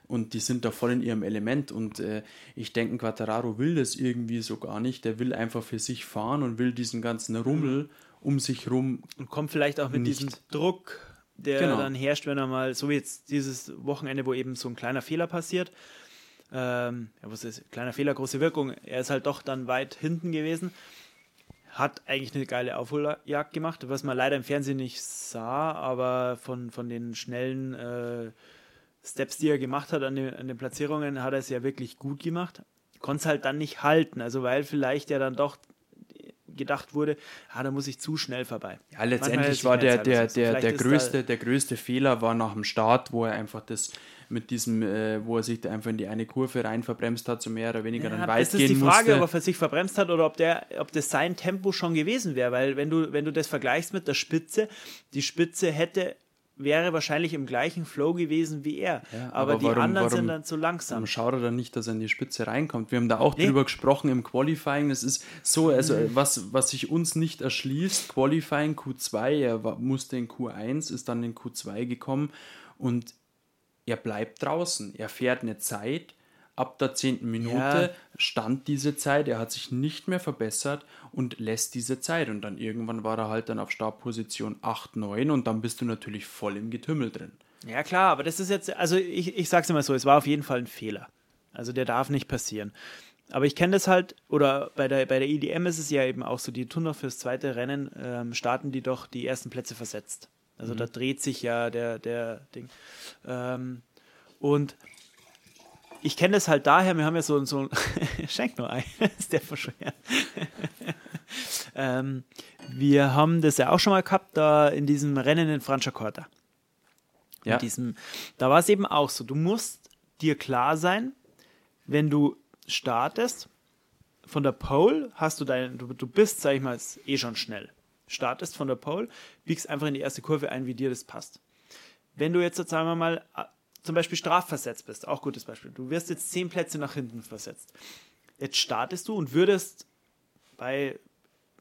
Und die sind da voll in ihrem Element. Und äh, ich denke, Quattararo will das irgendwie so gar nicht. Der will einfach für sich fahren und will diesen ganzen Rummel um sich rum. und kommt vielleicht auch mit nicht. diesem Druck, der Genau. dann herrscht, wenn er mal, so wie jetzt dieses Wochenende, wo eben so ein kleiner Fehler passiert. Ähm, ja, was ist, kleiner Fehler, große Wirkung. Er ist halt doch dann weit hinten gewesen. Hat eigentlich eine geile Aufholjagd gemacht, was man leider im Fernsehen nicht sah, aber von, von den schnellen äh, Steps, die er gemacht hat an den, an den Platzierungen, hat er es ja wirklich gut gemacht. Konnte es halt dann nicht halten, also weil vielleicht ja dann doch gedacht wurde, ah, da muss ich zu schnell vorbei. Ja, letztendlich war der, der, Netzhaltung so. der, der, größte, der größte Fehler war nach dem Start, wo er einfach das mit diesem, äh, wo er sich da einfach in die eine Kurve rein verbremst hat, so mehr oder weniger dann Ja, weit das ist gehen die Frage, musste. ob er sich verbremst hat oder ob, der, ob das sein Tempo schon gewesen wäre. Weil wenn du, wenn du das vergleichst mit der Spitze, die Spitze hätte, wäre wahrscheinlich im gleichen Flow gewesen wie er. Ja, aber, aber die warum- anderen warum- sind dann zu langsam. Warum schaut er dann nicht, dass er in die Spitze reinkommt? Wir haben da auch Nee. drüber gesprochen im Qualifying. Das ist so, also was, was sich uns nicht erschließt, Qualifying Q2, er war, musste in Q1, ist dann in Q2 gekommen und er bleibt draußen. Er fährt eine Zeit. Ab der zehnten Minute Ja. stand diese Zeit, er hat sich nicht mehr verbessert und lässt diese Zeit. Und dann irgendwann war er halt dann auf Startposition 8, 9 und dann bist du natürlich voll im Getümmel drin. Ja, klar, aber das ist jetzt, also ich, ich sag's immer so, es war auf jeden Fall ein Fehler. Also der darf nicht passieren. Aber ich kenne das halt, oder bei der, bei der IDM ist es ja eben auch so, die tun doch fürs zweite Rennen, ähm, starten die doch die ersten Plätze versetzt. Also da dreht sich ja der, der Ding. Ähm, und ich kenne das halt daher, wir haben ja so, so ein, schenk nur ein, ist der verschwert. ähm, wir haben das ja auch schon mal gehabt, da in diesem Rennen in Franciacorta. Ja. In diesem, da war es eben auch so, du musst dir klar sein, wenn du startest, von der Pole hast du dein, du, du bist, sag ich mal, eh schon schnell. Startest von der Pole, biegst einfach in die erste Kurve ein, wie dir das passt. Wenn du jetzt, sagen wir mal, zum Beispiel strafversetzt bist, auch gutes Beispiel, du wirst jetzt zehn Plätze nach hinten versetzt. Jetzt startest du und würdest bei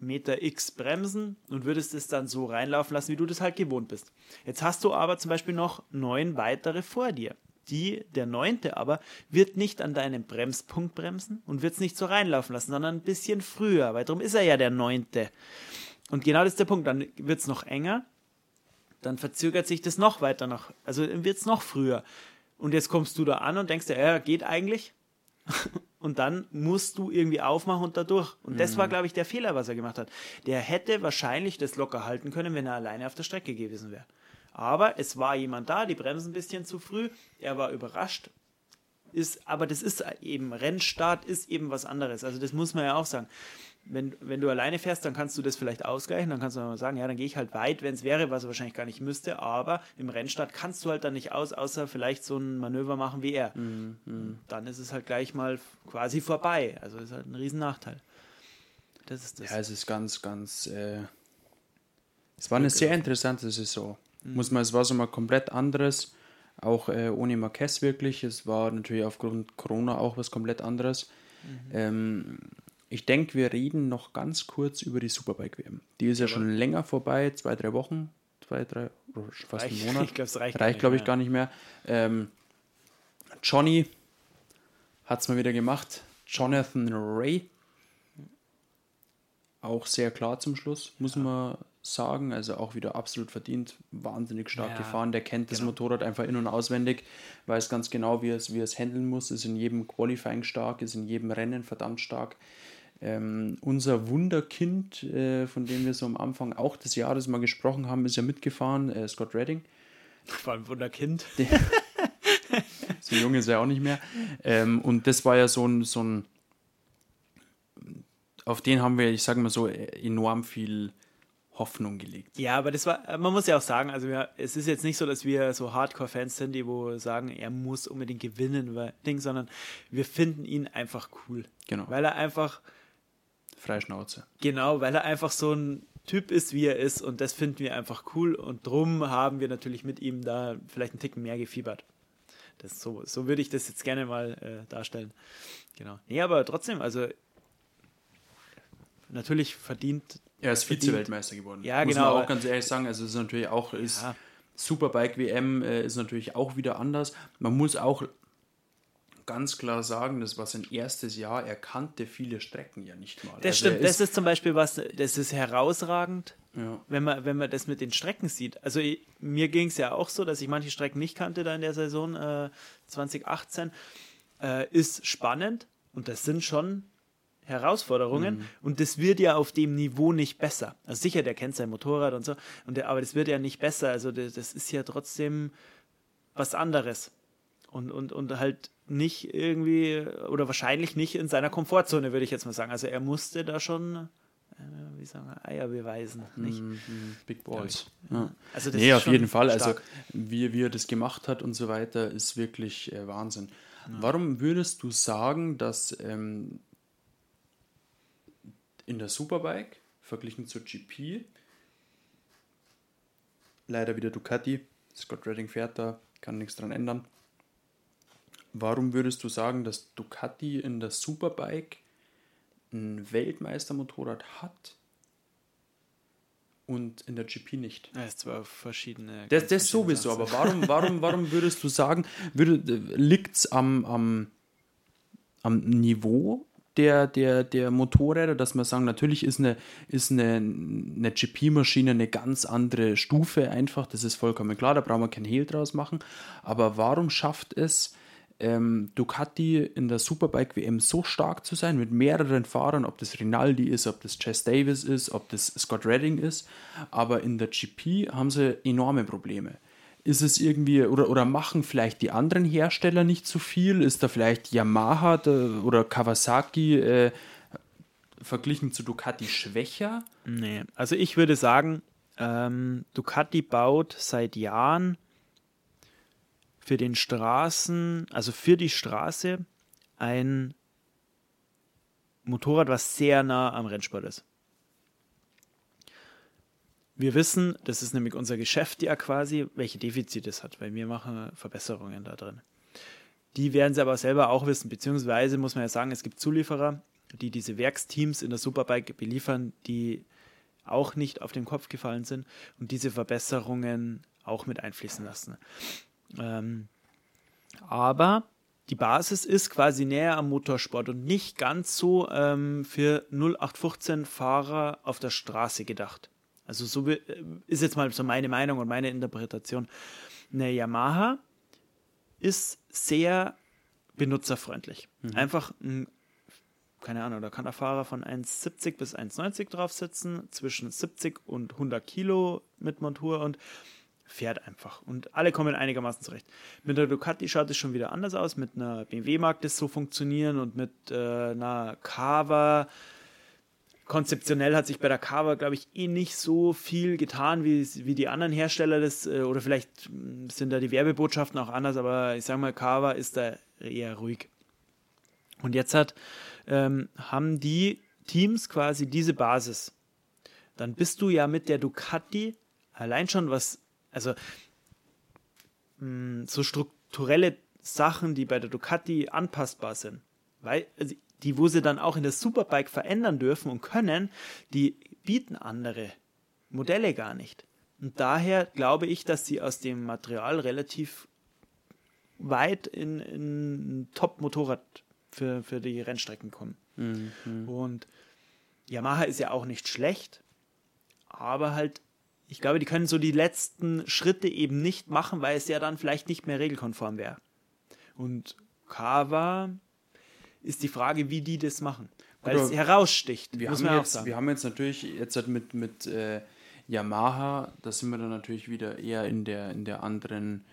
Meter X bremsen und würdest es dann so reinlaufen lassen, wie du das halt gewohnt bist. Jetzt hast du aber zum Beispiel noch neun weitere vor dir. Die, der neunte aber, wird nicht an deinem Bremspunkt bremsen und wird es nicht so reinlaufen lassen, sondern ein bisschen früher, weil darum ist er ja der neunte. Und genau das ist der Punkt. Dann wird es noch enger, dann verzögert sich das noch weiter noch, also wird es noch früher. Und jetzt kommst du da an und denkst dir, ja, geht eigentlich. und dann musst du irgendwie aufmachen und da durch. Und das war, glaube ich, der Fehler, was er gemacht hat. Der hätte wahrscheinlich das locker halten können, wenn er alleine auf der Strecke gewesen wäre. Aber es war jemand da, die bremsen ein bisschen zu früh. Er war überrascht. Ist, aber das ist eben, Rennstart ist eben was anderes. Also das muss man ja auch sagen. Wenn, wenn du alleine fährst, dann kannst du das vielleicht ausgleichen. Dann kannst du mal sagen, ja, dann gehe ich halt weit, wenn es wäre, was er wahrscheinlich gar nicht müsste. Aber im Rennstart kannst du halt dann nicht aus, außer vielleicht so ein Manöver machen wie er. Mhm. Dann ist es halt gleich mal quasi vorbei. Also ist halt ein riesen Nachteil. Das ist das. Ja, es ist ganz, ganz. Äh, es war eine sehr interessante Saison. Muss man, es war so mal komplett anderes. Auch äh, ohne Marquez wirklich. Es war natürlich aufgrund Corona auch was komplett anderes. Ähm, ich denke, wir reden noch ganz kurz über die Superbike-WM. Die ist ja schon länger vorbei, zwei, drei Wochen, zwei, drei, fast Reicht- einen Monat. ich glaub, es reicht reicht glaube ich, mehr. gar nicht mehr. Ähm, Johnny hat es mal wieder gemacht. Jonathan Ray. Auch sehr klar zum Schluss, muss man sagen. Also auch wieder absolut verdient, wahnsinnig stark Ja, gefahren. Der kennt das genau. Motorrad einfach in- und auswendig, weiß ganz genau, wie er es, wie es handeln muss, ist in jedem Qualifying stark, ist in jedem Rennen verdammt stark. Ähm, unser Wunderkind, äh, von dem wir so am Anfang auch des Jahres mal gesprochen haben, ist ja mitgefahren, äh, Scott Redding. Vor allem Wunderkind. So jung ist er auch nicht mehr. Ähm, und das war ja so ein, so ein, auf den haben wir, ich sage mal so, enorm viel Hoffnung gelegt. Ja, aber das war, man muss ja auch sagen, also wir, es ist jetzt nicht so, dass wir so Hardcore-Fans sind, die wo sagen, er muss unbedingt gewinnen, weil, Ding, sondern wir finden ihn einfach cool. Genau. Weil er einfach, Freischnauze. genau, weil er einfach so ein Typ ist, wie er ist und das finden wir einfach cool und drum haben wir natürlich mit ihm da vielleicht einen Ticken mehr gefiebert. Das so, so würde ich das jetzt gerne mal äh, darstellen. Genau. Nee, aber trotzdem, also natürlich verdient Er ist. Vize-Weltmeister geworden. Ja, Muss genau, man aber- auch ganz ehrlich sagen. Also, es ist natürlich auch, ist Ja. Superbike WM äh, ist natürlich auch wieder anders. Man muss auch ganz klar sagen, das war sein erstes Jahr. Er kannte viele Strecken ja nicht mal. Das Also stimmt, er das ist zum Beispiel was, das ist herausragend, Ja. wenn man, wenn man das mit den Strecken sieht. Also ich, mir ging es ja auch so, dass ich manche Strecken nicht kannte da in der Saison äh, 2018. Äh, ist spannend und das sind schon Herausforderungen Mhm. und das wird ja auf dem Niveau nicht besser. Also sicher, der kennt sein Motorrad und so, und der, aber das wird ja nicht besser. Also das, das ist ja trotzdem was anderes. Und, und, und halt nicht irgendwie, oder wahrscheinlich nicht in seiner Komfortzone, würde ich jetzt mal sagen. Also er musste da schon, äh, wie sagen wir, Eier beweisen. Nicht? Mhm, Big Balls. Ja. Also das Nee, auf jeden Fall. Also, stark. wie, wie er das gemacht hat und so weiter, ist wirklich äh, Wahnsinn. Warum würdest du sagen, dass ähm, in der Superbike verglichen zur GP leider wieder Ducati, Scott Redding fährt da, kann nichts dran ändern. Warum würdest du sagen, dass Ducati in der Superbike ein Weltmeistermotorrad hat und in der GP nicht? Ja, es zwar verschiedene. Das, das verschiedene sowieso, Sachen. aber warum, warum, warum würdest du sagen, liegt es am, am, am Niveau der, der, der Motorräder, dass man sagen, natürlich ist eine, ist eine, eine GP-Maschine eine ganz andere Stufe einfach, das ist vollkommen klar, da brauchen wir kein Hehl draus machen, aber warum schafft es ähm, Ducati in der Superbike WM so stark zu sein, mit mehreren Fahrern, ob das Rinaldi ist, ob das Chess Davis ist, ob das Scott Redding ist, aber in der GP haben sie enorme Probleme. Ist es irgendwie, oder, oder machen vielleicht die anderen Hersteller nicht so viel? Ist da vielleicht Yamaha oder Kawasaki äh, verglichen zu Ducati schwächer? Nee, also ich würde sagen, ähm, Ducati baut seit Jahren für den Straßen, also für die Straße, ein Motorrad, was sehr nah am Rennsport ist. Wir wissen, das ist nämlich unser Geschäft ja quasi, welche Defizite es hat, weil wir machen Verbesserungen da drin. Die werden sie aber selber auch wissen, beziehungsweise muss man ja sagen, es gibt Zulieferer, die diese Werksteams in der Superbike beliefern, die auch nicht auf den Kopf gefallen sind und diese Verbesserungen auch mit einfließen lassen. Ähm, aber die Basis ist quasi näher am Motorsport und nicht ganz so ähm, für 0815 Fahrer auf der Straße gedacht. Also so äh, ist jetzt mal so meine Meinung und meine Interpretation. Eine Yamaha ist sehr benutzerfreundlich. Mhm. Einfach ein, keine Ahnung, da kann der Fahrer von 1,70 bis 1,90 drauf sitzen, zwischen 70 und 100 Kilo mit Montur und fährt einfach. Und alle kommen einigermaßen zurecht. Mit der Ducati schaut es schon wieder anders aus. Mit einer BMW mag das so funktionieren und mit äh, einer Cava. Konzeptionell hat sich bei der Cava, glaube ich, eh nicht so viel getan, wie, wie die anderen Hersteller das, äh, oder vielleicht hm, sind da die Werbebotschaften auch anders, aber ich sage mal, Cava ist da eher ruhig. Und jetzt hat, ähm, haben die Teams quasi diese Basis. Dann bist du ja mit der Ducati allein schon was also mh, mm, so strukturelle Sachen, die bei der Ducati anpassbar sind, weil also die, wo sie dann auch in der Superbike verändern dürfen und können, die bieten andere Modelle gar nicht. Und daher glaube ich, dass sie aus dem Material relativ weit in, in Top-Motorrad für, für die Rennstrecken kommen. Mhm. Und Yamaha ist ja auch nicht schlecht, aber halt ich glaube, die können so die letzten Schritte eben nicht machen, weil es ja dann vielleicht nicht mehr regelkonform wäre. Und Kava ist die Frage, wie die das machen. Weil Oder es heraussticht. Wir, haben jetzt, wir haben jetzt natürlich jetzt halt mit, mit äh, Yamaha, da sind wir dann natürlich wieder eher in der, in der anderen,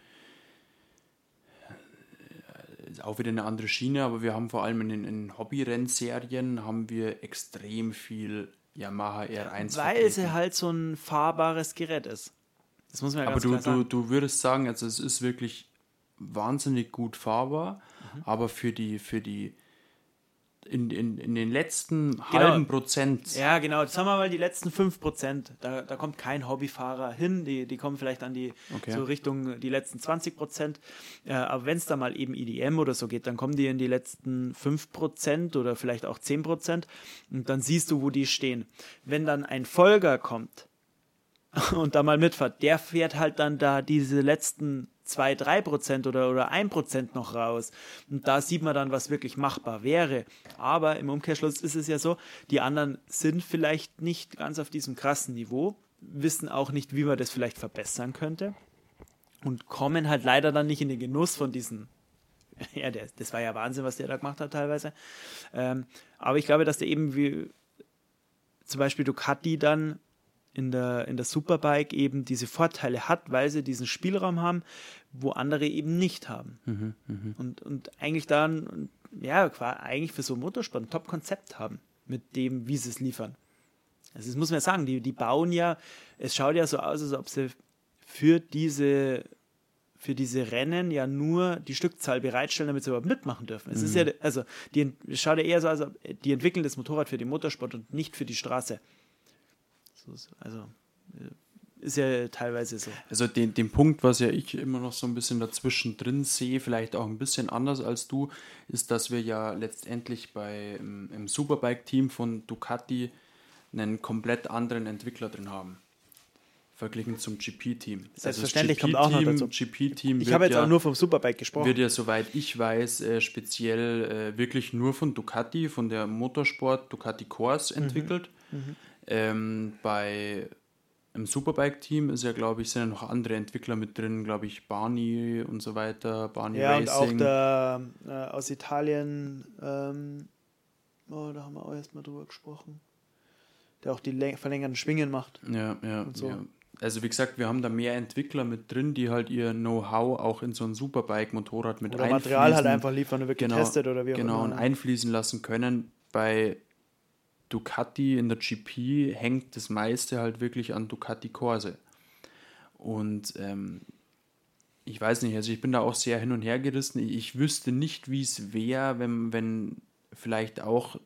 äh, auch wieder eine andere Schiene, aber wir haben vor allem in den Hobby-Rennserien haben wir extrem viel Yamaha R1 Weil sie halt so ein fahrbares Gerät ist. Das muss man ja aber du, du, du würdest sagen, also es ist wirklich wahnsinnig gut fahrbar, mhm. aber für die, für die in, in, in den letzten genau. halben Prozent. Ja, genau. Sagen wir mal die letzten fünf Prozent. Da, da kommt kein Hobbyfahrer hin. Die, die kommen vielleicht an die okay. so Richtung die letzten 20 Prozent. Äh, aber wenn es da mal eben EDM oder so geht, dann kommen die in die letzten fünf Prozent oder vielleicht auch zehn Prozent. Und dann siehst du, wo die stehen. Wenn dann ein Folger kommt und da mal mitfährt, der fährt halt dann da diese letzten 2, 3 Prozent oder, oder 1 Prozent noch raus. Und da sieht man dann, was wirklich machbar wäre. Aber im Umkehrschluss ist es ja so, die anderen sind vielleicht nicht ganz auf diesem krassen Niveau, wissen auch nicht, wie man das vielleicht verbessern könnte und kommen halt leider dann nicht in den Genuss von diesen ja, der, das war ja Wahnsinn, was der da gemacht hat teilweise. Ähm, aber ich glaube, dass der eben wie zum Beispiel Ducati dann in der, in der Superbike eben diese Vorteile hat, weil sie diesen Spielraum haben, wo andere eben nicht haben. Mhm, mh. und, und eigentlich dann, ja, eigentlich für so einen Motorsport ein Top-Konzept haben, mit dem, wie sie es liefern. Also das muss man ja sagen, die, die bauen ja, es schaut ja so aus, als ob sie für diese für diese Rennen ja nur die Stückzahl bereitstellen, damit sie überhaupt mitmachen dürfen. Es mhm. ist ja, also, die, es schaut ja eher so aus, als ob die entwickeln das Motorrad für den Motorsport und nicht für die Straße. Also, äh, ist ja teilweise so. Also den, den Punkt, was ja ich immer noch so ein bisschen dazwischen drin sehe, vielleicht auch ein bisschen anders als du, ist, dass wir ja letztendlich bei im, im Superbike-Team von Ducati einen komplett anderen Entwickler drin haben. Verglichen zum GP-Team. Selbstverständlich also kommt auch noch dazu. GP-Team ich habe jetzt ja, auch nur vom Superbike gesprochen. Wird ja, soweit ich weiß, äh, speziell äh, wirklich nur von Ducati, von der Motorsport Ducati Course mhm. entwickelt. Mhm. Ähm, bei im Superbike-Team ist ja, glaube ich, sind ja noch andere Entwickler mit drin, glaube ich, Barney und so weiter, Barney ja, Racing. Ja, und auch der äh, aus Italien, ähm, oh, da haben wir auch erstmal drüber gesprochen, der auch die verlängerten Schwingen macht. Ja, ja, so. ja. Also wie gesagt, wir haben da mehr Entwickler mit drin, die halt ihr Know-how auch in so ein Superbike-Motorrad mit oder Material halt einfach liefern und wird genau, getestet oder wie auch Genau, und einfließen lassen können. Bei Ducati in der GP hängt das meiste halt wirklich an Ducati Corse. Und ähm, ich weiß nicht, also ich bin da auch sehr hin und her gerissen. Ich wüsste nicht, wie es wäre, wenn, wenn vielleicht auch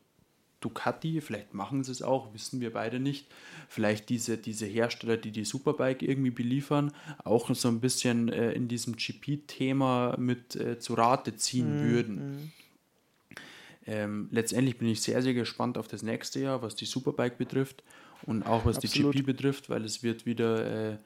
Ducati, vielleicht machen sie es auch, wissen wir beide nicht, vielleicht diese, diese Hersteller, die die Superbike irgendwie beliefern, auch so ein bisschen äh, in diesem GP-Thema mit äh, zu Rate ziehen mhm. würden. Mhm. Ähm, letztendlich bin ich sehr, sehr gespannt auf das nächste Jahr, was die Superbike betrifft und auch was Absolut. die GP betrifft, weil es wird wieder äh,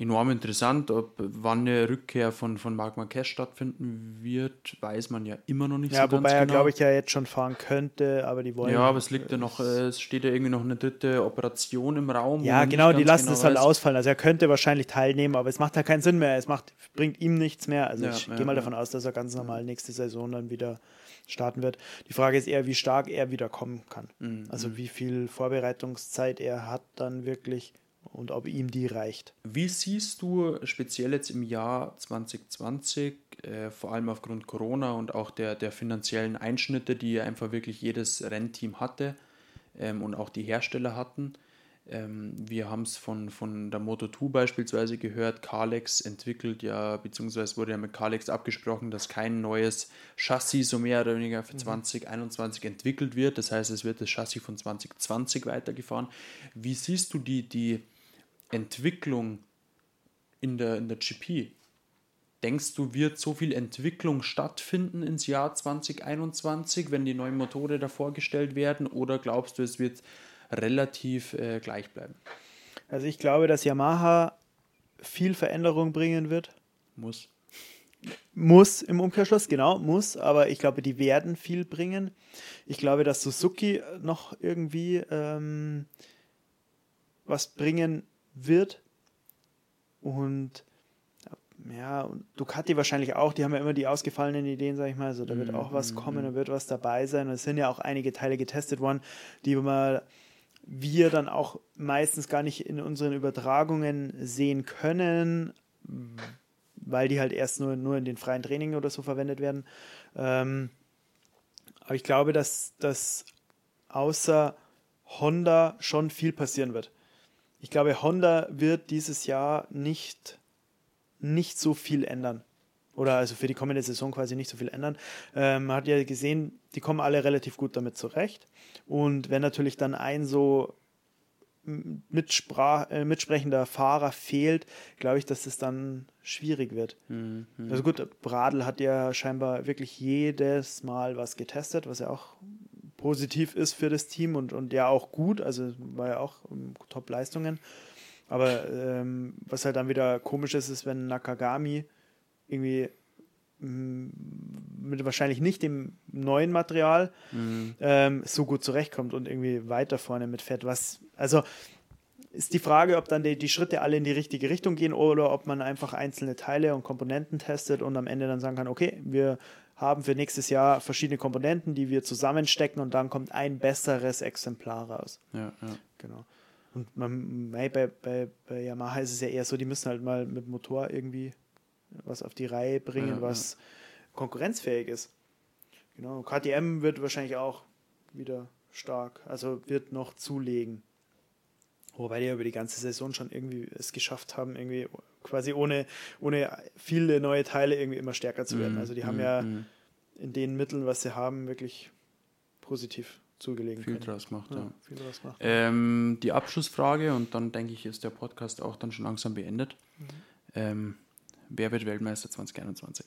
enorm interessant. Ob wann eine Rückkehr von, von Marc Marquez stattfinden wird, weiß man ja immer noch nicht ja, so ganz genau. Ja, wobei er, glaube ich, ja jetzt schon fahren könnte, aber die wollen. Ja, aber es liegt ja noch, äh, es steht ja irgendwie noch eine dritte Operation im Raum. Ja, genau, die lassen genau es halt weiß. ausfallen. Also er könnte wahrscheinlich teilnehmen, aber es macht ja keinen Sinn mehr. Es macht, bringt ihm nichts mehr. Also ja, ich ja, gehe mal davon aus, dass er ganz normal nächste Saison dann wieder starten wird. Die Frage ist eher, wie stark er wieder kommen kann. Mhm. Also wie viel Vorbereitungszeit er hat dann wirklich und ob ihm die reicht. Wie siehst du speziell jetzt im Jahr 2020, äh, vor allem aufgrund Corona und auch der, der finanziellen Einschnitte, die einfach wirklich jedes Rennteam hatte ähm, und auch die Hersteller hatten, ähm, wir haben es von, von der Moto2 beispielsweise gehört. Carlex entwickelt ja, beziehungsweise wurde ja mit Carlex abgesprochen, dass kein neues Chassis so mehr oder weniger für mhm. 2021 entwickelt wird. Das heißt, es wird das Chassis von 2020 weitergefahren. Wie siehst du die, die Entwicklung in der, in der GP? Denkst du, wird so viel Entwicklung stattfinden ins Jahr 2021, wenn die neuen Motoren da vorgestellt werden? Oder glaubst du, es wird relativ äh, gleich bleiben. Also ich glaube, dass Yamaha viel Veränderung bringen wird. Muss. Muss im Umkehrschluss, genau, muss, aber ich glaube, die werden viel bringen. Ich glaube, dass Suzuki noch irgendwie ähm, was bringen wird. Und ja, und Ducati wahrscheinlich auch, die haben ja immer die ausgefallenen Ideen, sag ich mal. Also da wird auch was mhm, kommen, da mhm. wird was dabei sein. Und es sind ja auch einige Teile getestet worden, die mal wir dann auch meistens gar nicht in unseren Übertragungen sehen können, weil die halt erst nur, nur in den freien Trainingen oder so verwendet werden. Ähm, aber ich glaube, dass, dass außer Honda schon viel passieren wird. Ich glaube, Honda wird dieses Jahr nicht, nicht so viel ändern. Oder also für die kommende Saison quasi nicht so viel ändern. Ähm, man hat ja gesehen, die kommen alle relativ gut damit zurecht. Und wenn natürlich dann ein so Mitsprach, äh, mitsprechender Fahrer fehlt, glaube ich, dass es dann schwierig wird. Mhm. Also gut, Bradl hat ja scheinbar wirklich jedes Mal was getestet, was ja auch positiv ist für das Team und, und ja auch gut, also war ja auch um, Top-Leistungen. Aber ähm, was halt dann wieder komisch ist, ist, wenn Nakagami irgendwie mit wahrscheinlich nicht dem neuen Material mhm. ähm, so gut zurechtkommt und irgendwie weiter vorne mit fährt. Was, also ist die Frage, ob dann die, die Schritte alle in die richtige Richtung gehen oder ob man einfach einzelne Teile und Komponenten testet und am Ende dann sagen kann, okay, wir haben für nächstes Jahr verschiedene Komponenten, die wir zusammenstecken und dann kommt ein besseres Exemplar raus. Ja, ja. Genau. Und man, bei, bei, bei Yamaha ist es ja eher so, die müssen halt mal mit Motor irgendwie was auf die Reihe bringen, ja, was ja. konkurrenzfähig ist. Genau. KTM wird wahrscheinlich auch wieder stark, also wird noch zulegen. Wobei die ja über die ganze Saison schon irgendwie es geschafft haben, irgendwie quasi ohne, ohne viele neue Teile irgendwie immer stärker zu werden. Mhm, also die haben mhm, ja mhm. in den Mitteln, was sie haben, wirklich positiv zugelegen. Viel können. draus macht, ja. ja. Viel draus macht. Ähm, die Abschlussfrage, und dann denke ich, ist der Podcast auch dann schon langsam beendet. Mhm. Ähm, Wer wird Weltmeister 2021?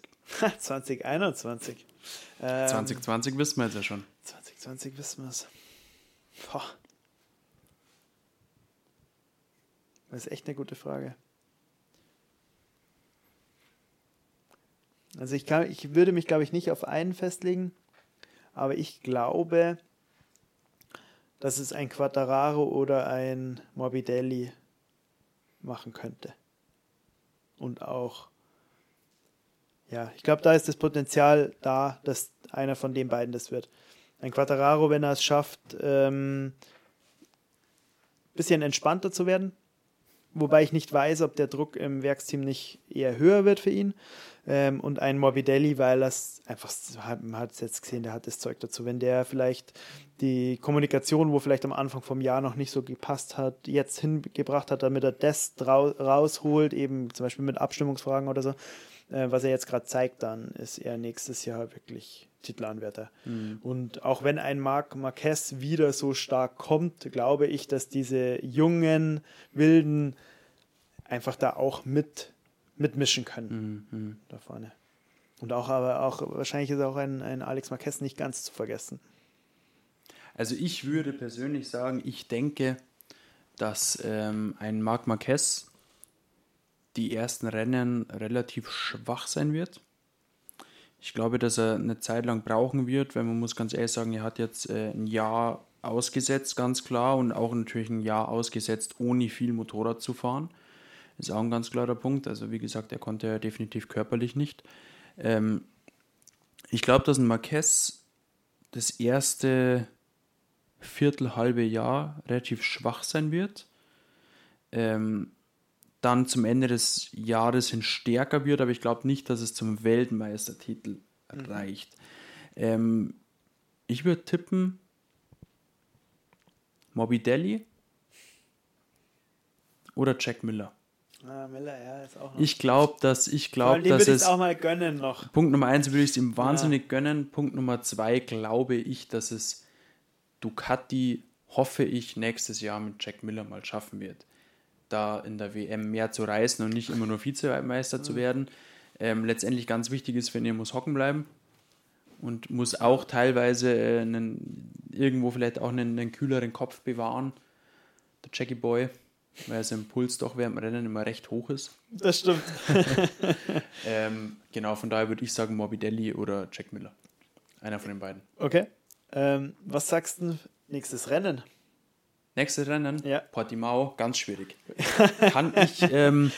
2021. Ähm, 2020 wissen wir jetzt ja schon. 2020 wissen wir es. Das ist echt eine gute Frage. Also ich, kann, ich würde mich, glaube ich, nicht auf einen festlegen, aber ich glaube, dass es ein Quattararo oder ein Morbidelli machen könnte. Und auch ja, ich glaube, da ist das Potenzial da, dass einer von den beiden das wird. Ein Quattararo, wenn er es schafft, ähm, bisschen entspannter zu werden, wobei ich nicht weiß, ob der Druck im Werksteam nicht eher höher wird für ihn. Ähm, und ein Morbidelli, weil das einfach, man hat es jetzt gesehen, der hat das Zeug dazu. Wenn der vielleicht die Kommunikation, wo vielleicht am Anfang vom Jahr noch nicht so gepasst hat, jetzt hingebracht hat, damit er das rausholt, eben zum Beispiel mit Abstimmungsfragen oder so, äh, was er jetzt gerade zeigt, dann ist er nächstes Jahr wirklich Titelanwärter. Mhm. Und auch wenn ein Marc Marquez wieder so stark kommt, glaube ich, dass diese jungen, wilden einfach da auch mit mitmischen können mhm, mhm. da vorne. Und auch aber auch wahrscheinlich ist auch ein, ein Alex Marquez nicht ganz zu vergessen. Also ich würde persönlich sagen, ich denke, dass ähm, ein Marc Marquez die ersten Rennen relativ schwach sein wird. Ich glaube, dass er eine Zeit lang brauchen wird, weil man muss ganz ehrlich sagen, er hat jetzt äh, ein Jahr ausgesetzt, ganz klar, und auch natürlich ein Jahr ausgesetzt, ohne viel Motorrad zu fahren. Ist auch ein ganz klarer Punkt. Also wie gesagt, er konnte ja definitiv körperlich nicht. Ähm, ich glaube, dass ein Marquez das erste Viertel, halbe Jahr relativ schwach sein wird. Ähm, dann zum Ende des Jahres hin stärker wird, aber ich glaube nicht, dass es zum Weltmeistertitel mhm. reicht. Ähm, ich würde tippen Morbidelli oder Jack Miller. Ah, Miller, ja, ist auch noch. Ich glaube, dass ich glaube, dass es auch mal gönnen noch. Punkt Nummer eins würde ich es ihm wahnsinnig ja. gönnen. Punkt Nummer zwei glaube ich, dass es Ducati hoffe ich nächstes Jahr mit Jack Miller mal schaffen wird, da in der WM mehr zu reißen und nicht immer nur Vizemeister mhm. zu werden. Ähm, letztendlich ganz wichtig ist, wenn ihr muss hocken bleiben und muss auch teilweise äh, einen, irgendwo vielleicht auch einen, einen kühleren Kopf bewahren. Der Jackie Boy weil sein Puls doch während dem Rennen immer recht hoch ist. Das stimmt. ähm, genau, von daher würde ich sagen Morbidelli oder Jack Miller. Einer von den beiden. Okay. Ähm, was sagst du nächstes Rennen? Nächstes Rennen? Ja. Portimao, ganz schwierig. Kann ich. Ähm,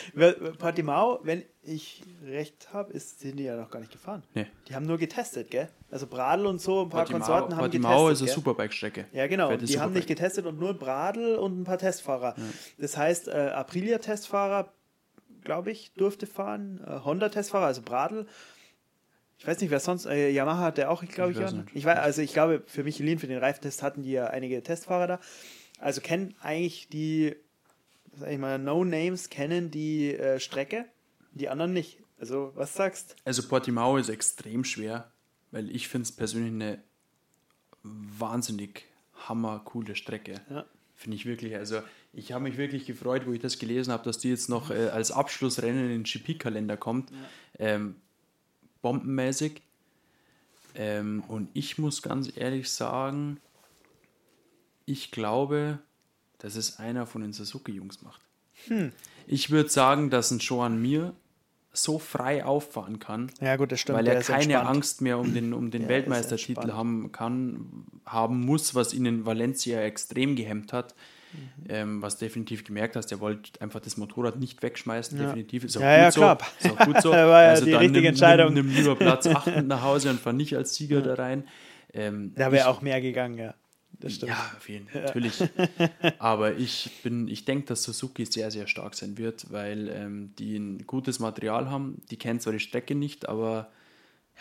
Portimao, wenn ich recht habe, sind die ja noch gar nicht gefahren. Nee. Die haben nur getestet, gell? Also Bradl und so, ein paar Portimao, Konsorten haben Portimao getestet. Portimao ist eine Superbike-Strecke. Ja, genau. Die Superbike. haben nicht getestet und nur Bradl und ein paar Testfahrer. Ja. Das heißt, äh, Aprilia-Testfahrer, glaube ich, durfte fahren. Äh, Honda-Testfahrer, also Bradl. Ich weiß nicht, wer sonst. Äh, Yamaha hat der auch, glaube ich. Weiß ich weiß, also ich glaube, für Michelin, für den Reifentest hatten die ja einige Testfahrer da. Also kennen eigentlich die, sag ich mal, No-Names kennen die äh, Strecke, die anderen nicht. Also, was sagst Also, Portimao ist extrem schwer, weil ich finde es persönlich eine wahnsinnig hammercoole Strecke. Ja. Finde ich wirklich. Also, ich habe mich wirklich gefreut, wo ich das gelesen habe, dass die jetzt noch äh, als Abschlussrennen in den GP-Kalender kommt. Ja. Ähm, bombenmäßig. Ähm, und ich muss ganz ehrlich sagen, ich glaube, dass es einer von den Suzuki-Jungs macht. Hm. Ich würde sagen, dass ein Joan Mir so frei auffahren kann, ja, gut, stimmt. weil er keine entspannt. Angst mehr um den, um den ja, Weltmeistertitel haben kann, haben muss, was ihn in Valencia extrem gehemmt hat. Mhm. Ähm, was definitiv gemerkt hast, er wollte einfach das Motorrad nicht wegschmeißen, ja. definitiv. Ist auch ja, gut ja, so. Ist auch gut so. war ja also die richtige nimm, Entscheidung. Nimm, nimm, lieber Platz 8 nach Hause und fahr nicht als Sieger da rein. Ähm, da wäre auch mehr gegangen, ja das stimmt. Ja, auf jeden Fall, natürlich. Aber ich bin, ich denke, dass Suzuki sehr, sehr stark sein wird, weil ähm, die ein gutes Material haben. Die kennen zwar die Strecke nicht, aber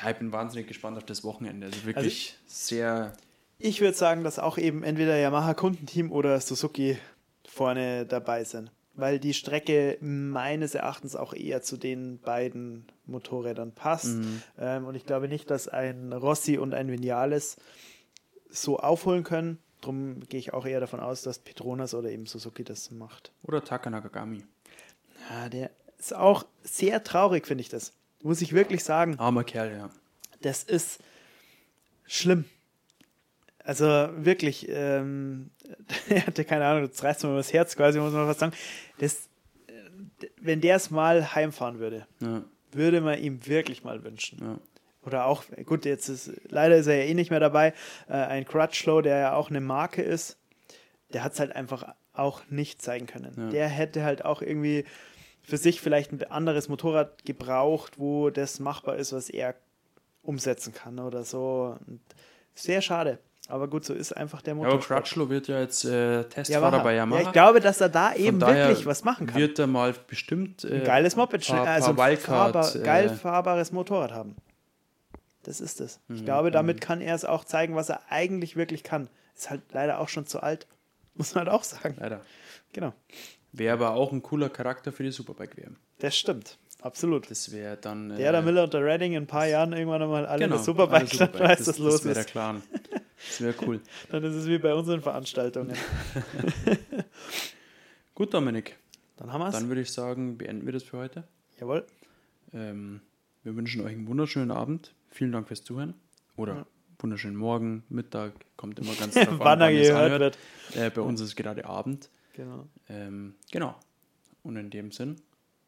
ja, ich bin wahnsinnig gespannt auf das Wochenende. Also wirklich also sehr. Ich würde sagen, dass auch eben entweder Yamaha Kundenteam oder Suzuki vorne dabei sind. Weil die Strecke meines Erachtens auch eher zu den beiden Motorrädern passt. Mhm. Ähm, und ich glaube nicht, dass ein Rossi und ein Vinales so aufholen können. Darum gehe ich auch eher davon aus, dass Petronas oder eben Suzuki das macht. Oder Taka Nakagami. Ja, der ist auch sehr traurig, finde ich das. Muss ich wirklich sagen. Armer Kerl, ja. Das ist schlimm. Also wirklich, ähm, er hatte keine Ahnung, das reißt mir das Herz quasi, muss man was sagen. Das, äh, wenn der es mal heimfahren würde, ja. würde man ihm wirklich mal wünschen. Ja oder auch, gut, jetzt ist, leider ist er ja eh nicht mehr dabei, äh, ein Crutchlow, der ja auch eine Marke ist, der hat es halt einfach auch nicht zeigen können. Ja. Der hätte halt auch irgendwie für sich vielleicht ein anderes Motorrad gebraucht, wo das machbar ist, was er umsetzen kann oder so. Und sehr schade. Aber gut, so ist einfach der Ja, aber. Crutchlow wird ja jetzt äh, Testfahrer bei Yamaha. Ja, ich glaube, dass er da eben wirklich was machen kann. Wird er mal bestimmt äh, ein geiles Moped, paar- also ein paar Wildcard, fahrbar, äh, geil fahrbares Motorrad haben. Das ist es. Ich Mhm, glaube, damit kann er es auch zeigen, was er eigentlich wirklich kann. Ist halt leider auch schon zu alt. Muss man halt auch sagen. leider. Genau. Wäre aber auch ein cooler Charakter für die Superbike-WM. Das stimmt. Absolut. Das wäre dann. Äh, Der, der Miller und der Redding in ein paar Jahren irgendwann einmal alle genau, in der Superbike, alle Superbike. weiß, das, was los das wäre der. Clan. Das wäre cool. Dann ist es wie bei unseren Veranstaltungen. Gut, Dominik. Dann haben wir es. Dann würde ich sagen, beenden wir das für heute. Jawohl. Ähm, wir wünschen euch einen wunderschönen Abend. Vielen Dank fürs Zuhören. Oder wunderschönen Morgen, Mittag, kommt immer ganz drauf an, Wann ihr gehört anhört. wird. Äh, bei uns ist gerade Abend. Genau. Ähm, genau. Und in dem Sinn,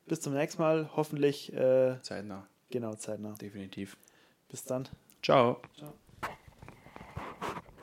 Bis zum nächsten Mal. Hoffentlich äh, zeitnah, genau zeitnah. definitiv. Bis dann. Ciao. Ciao.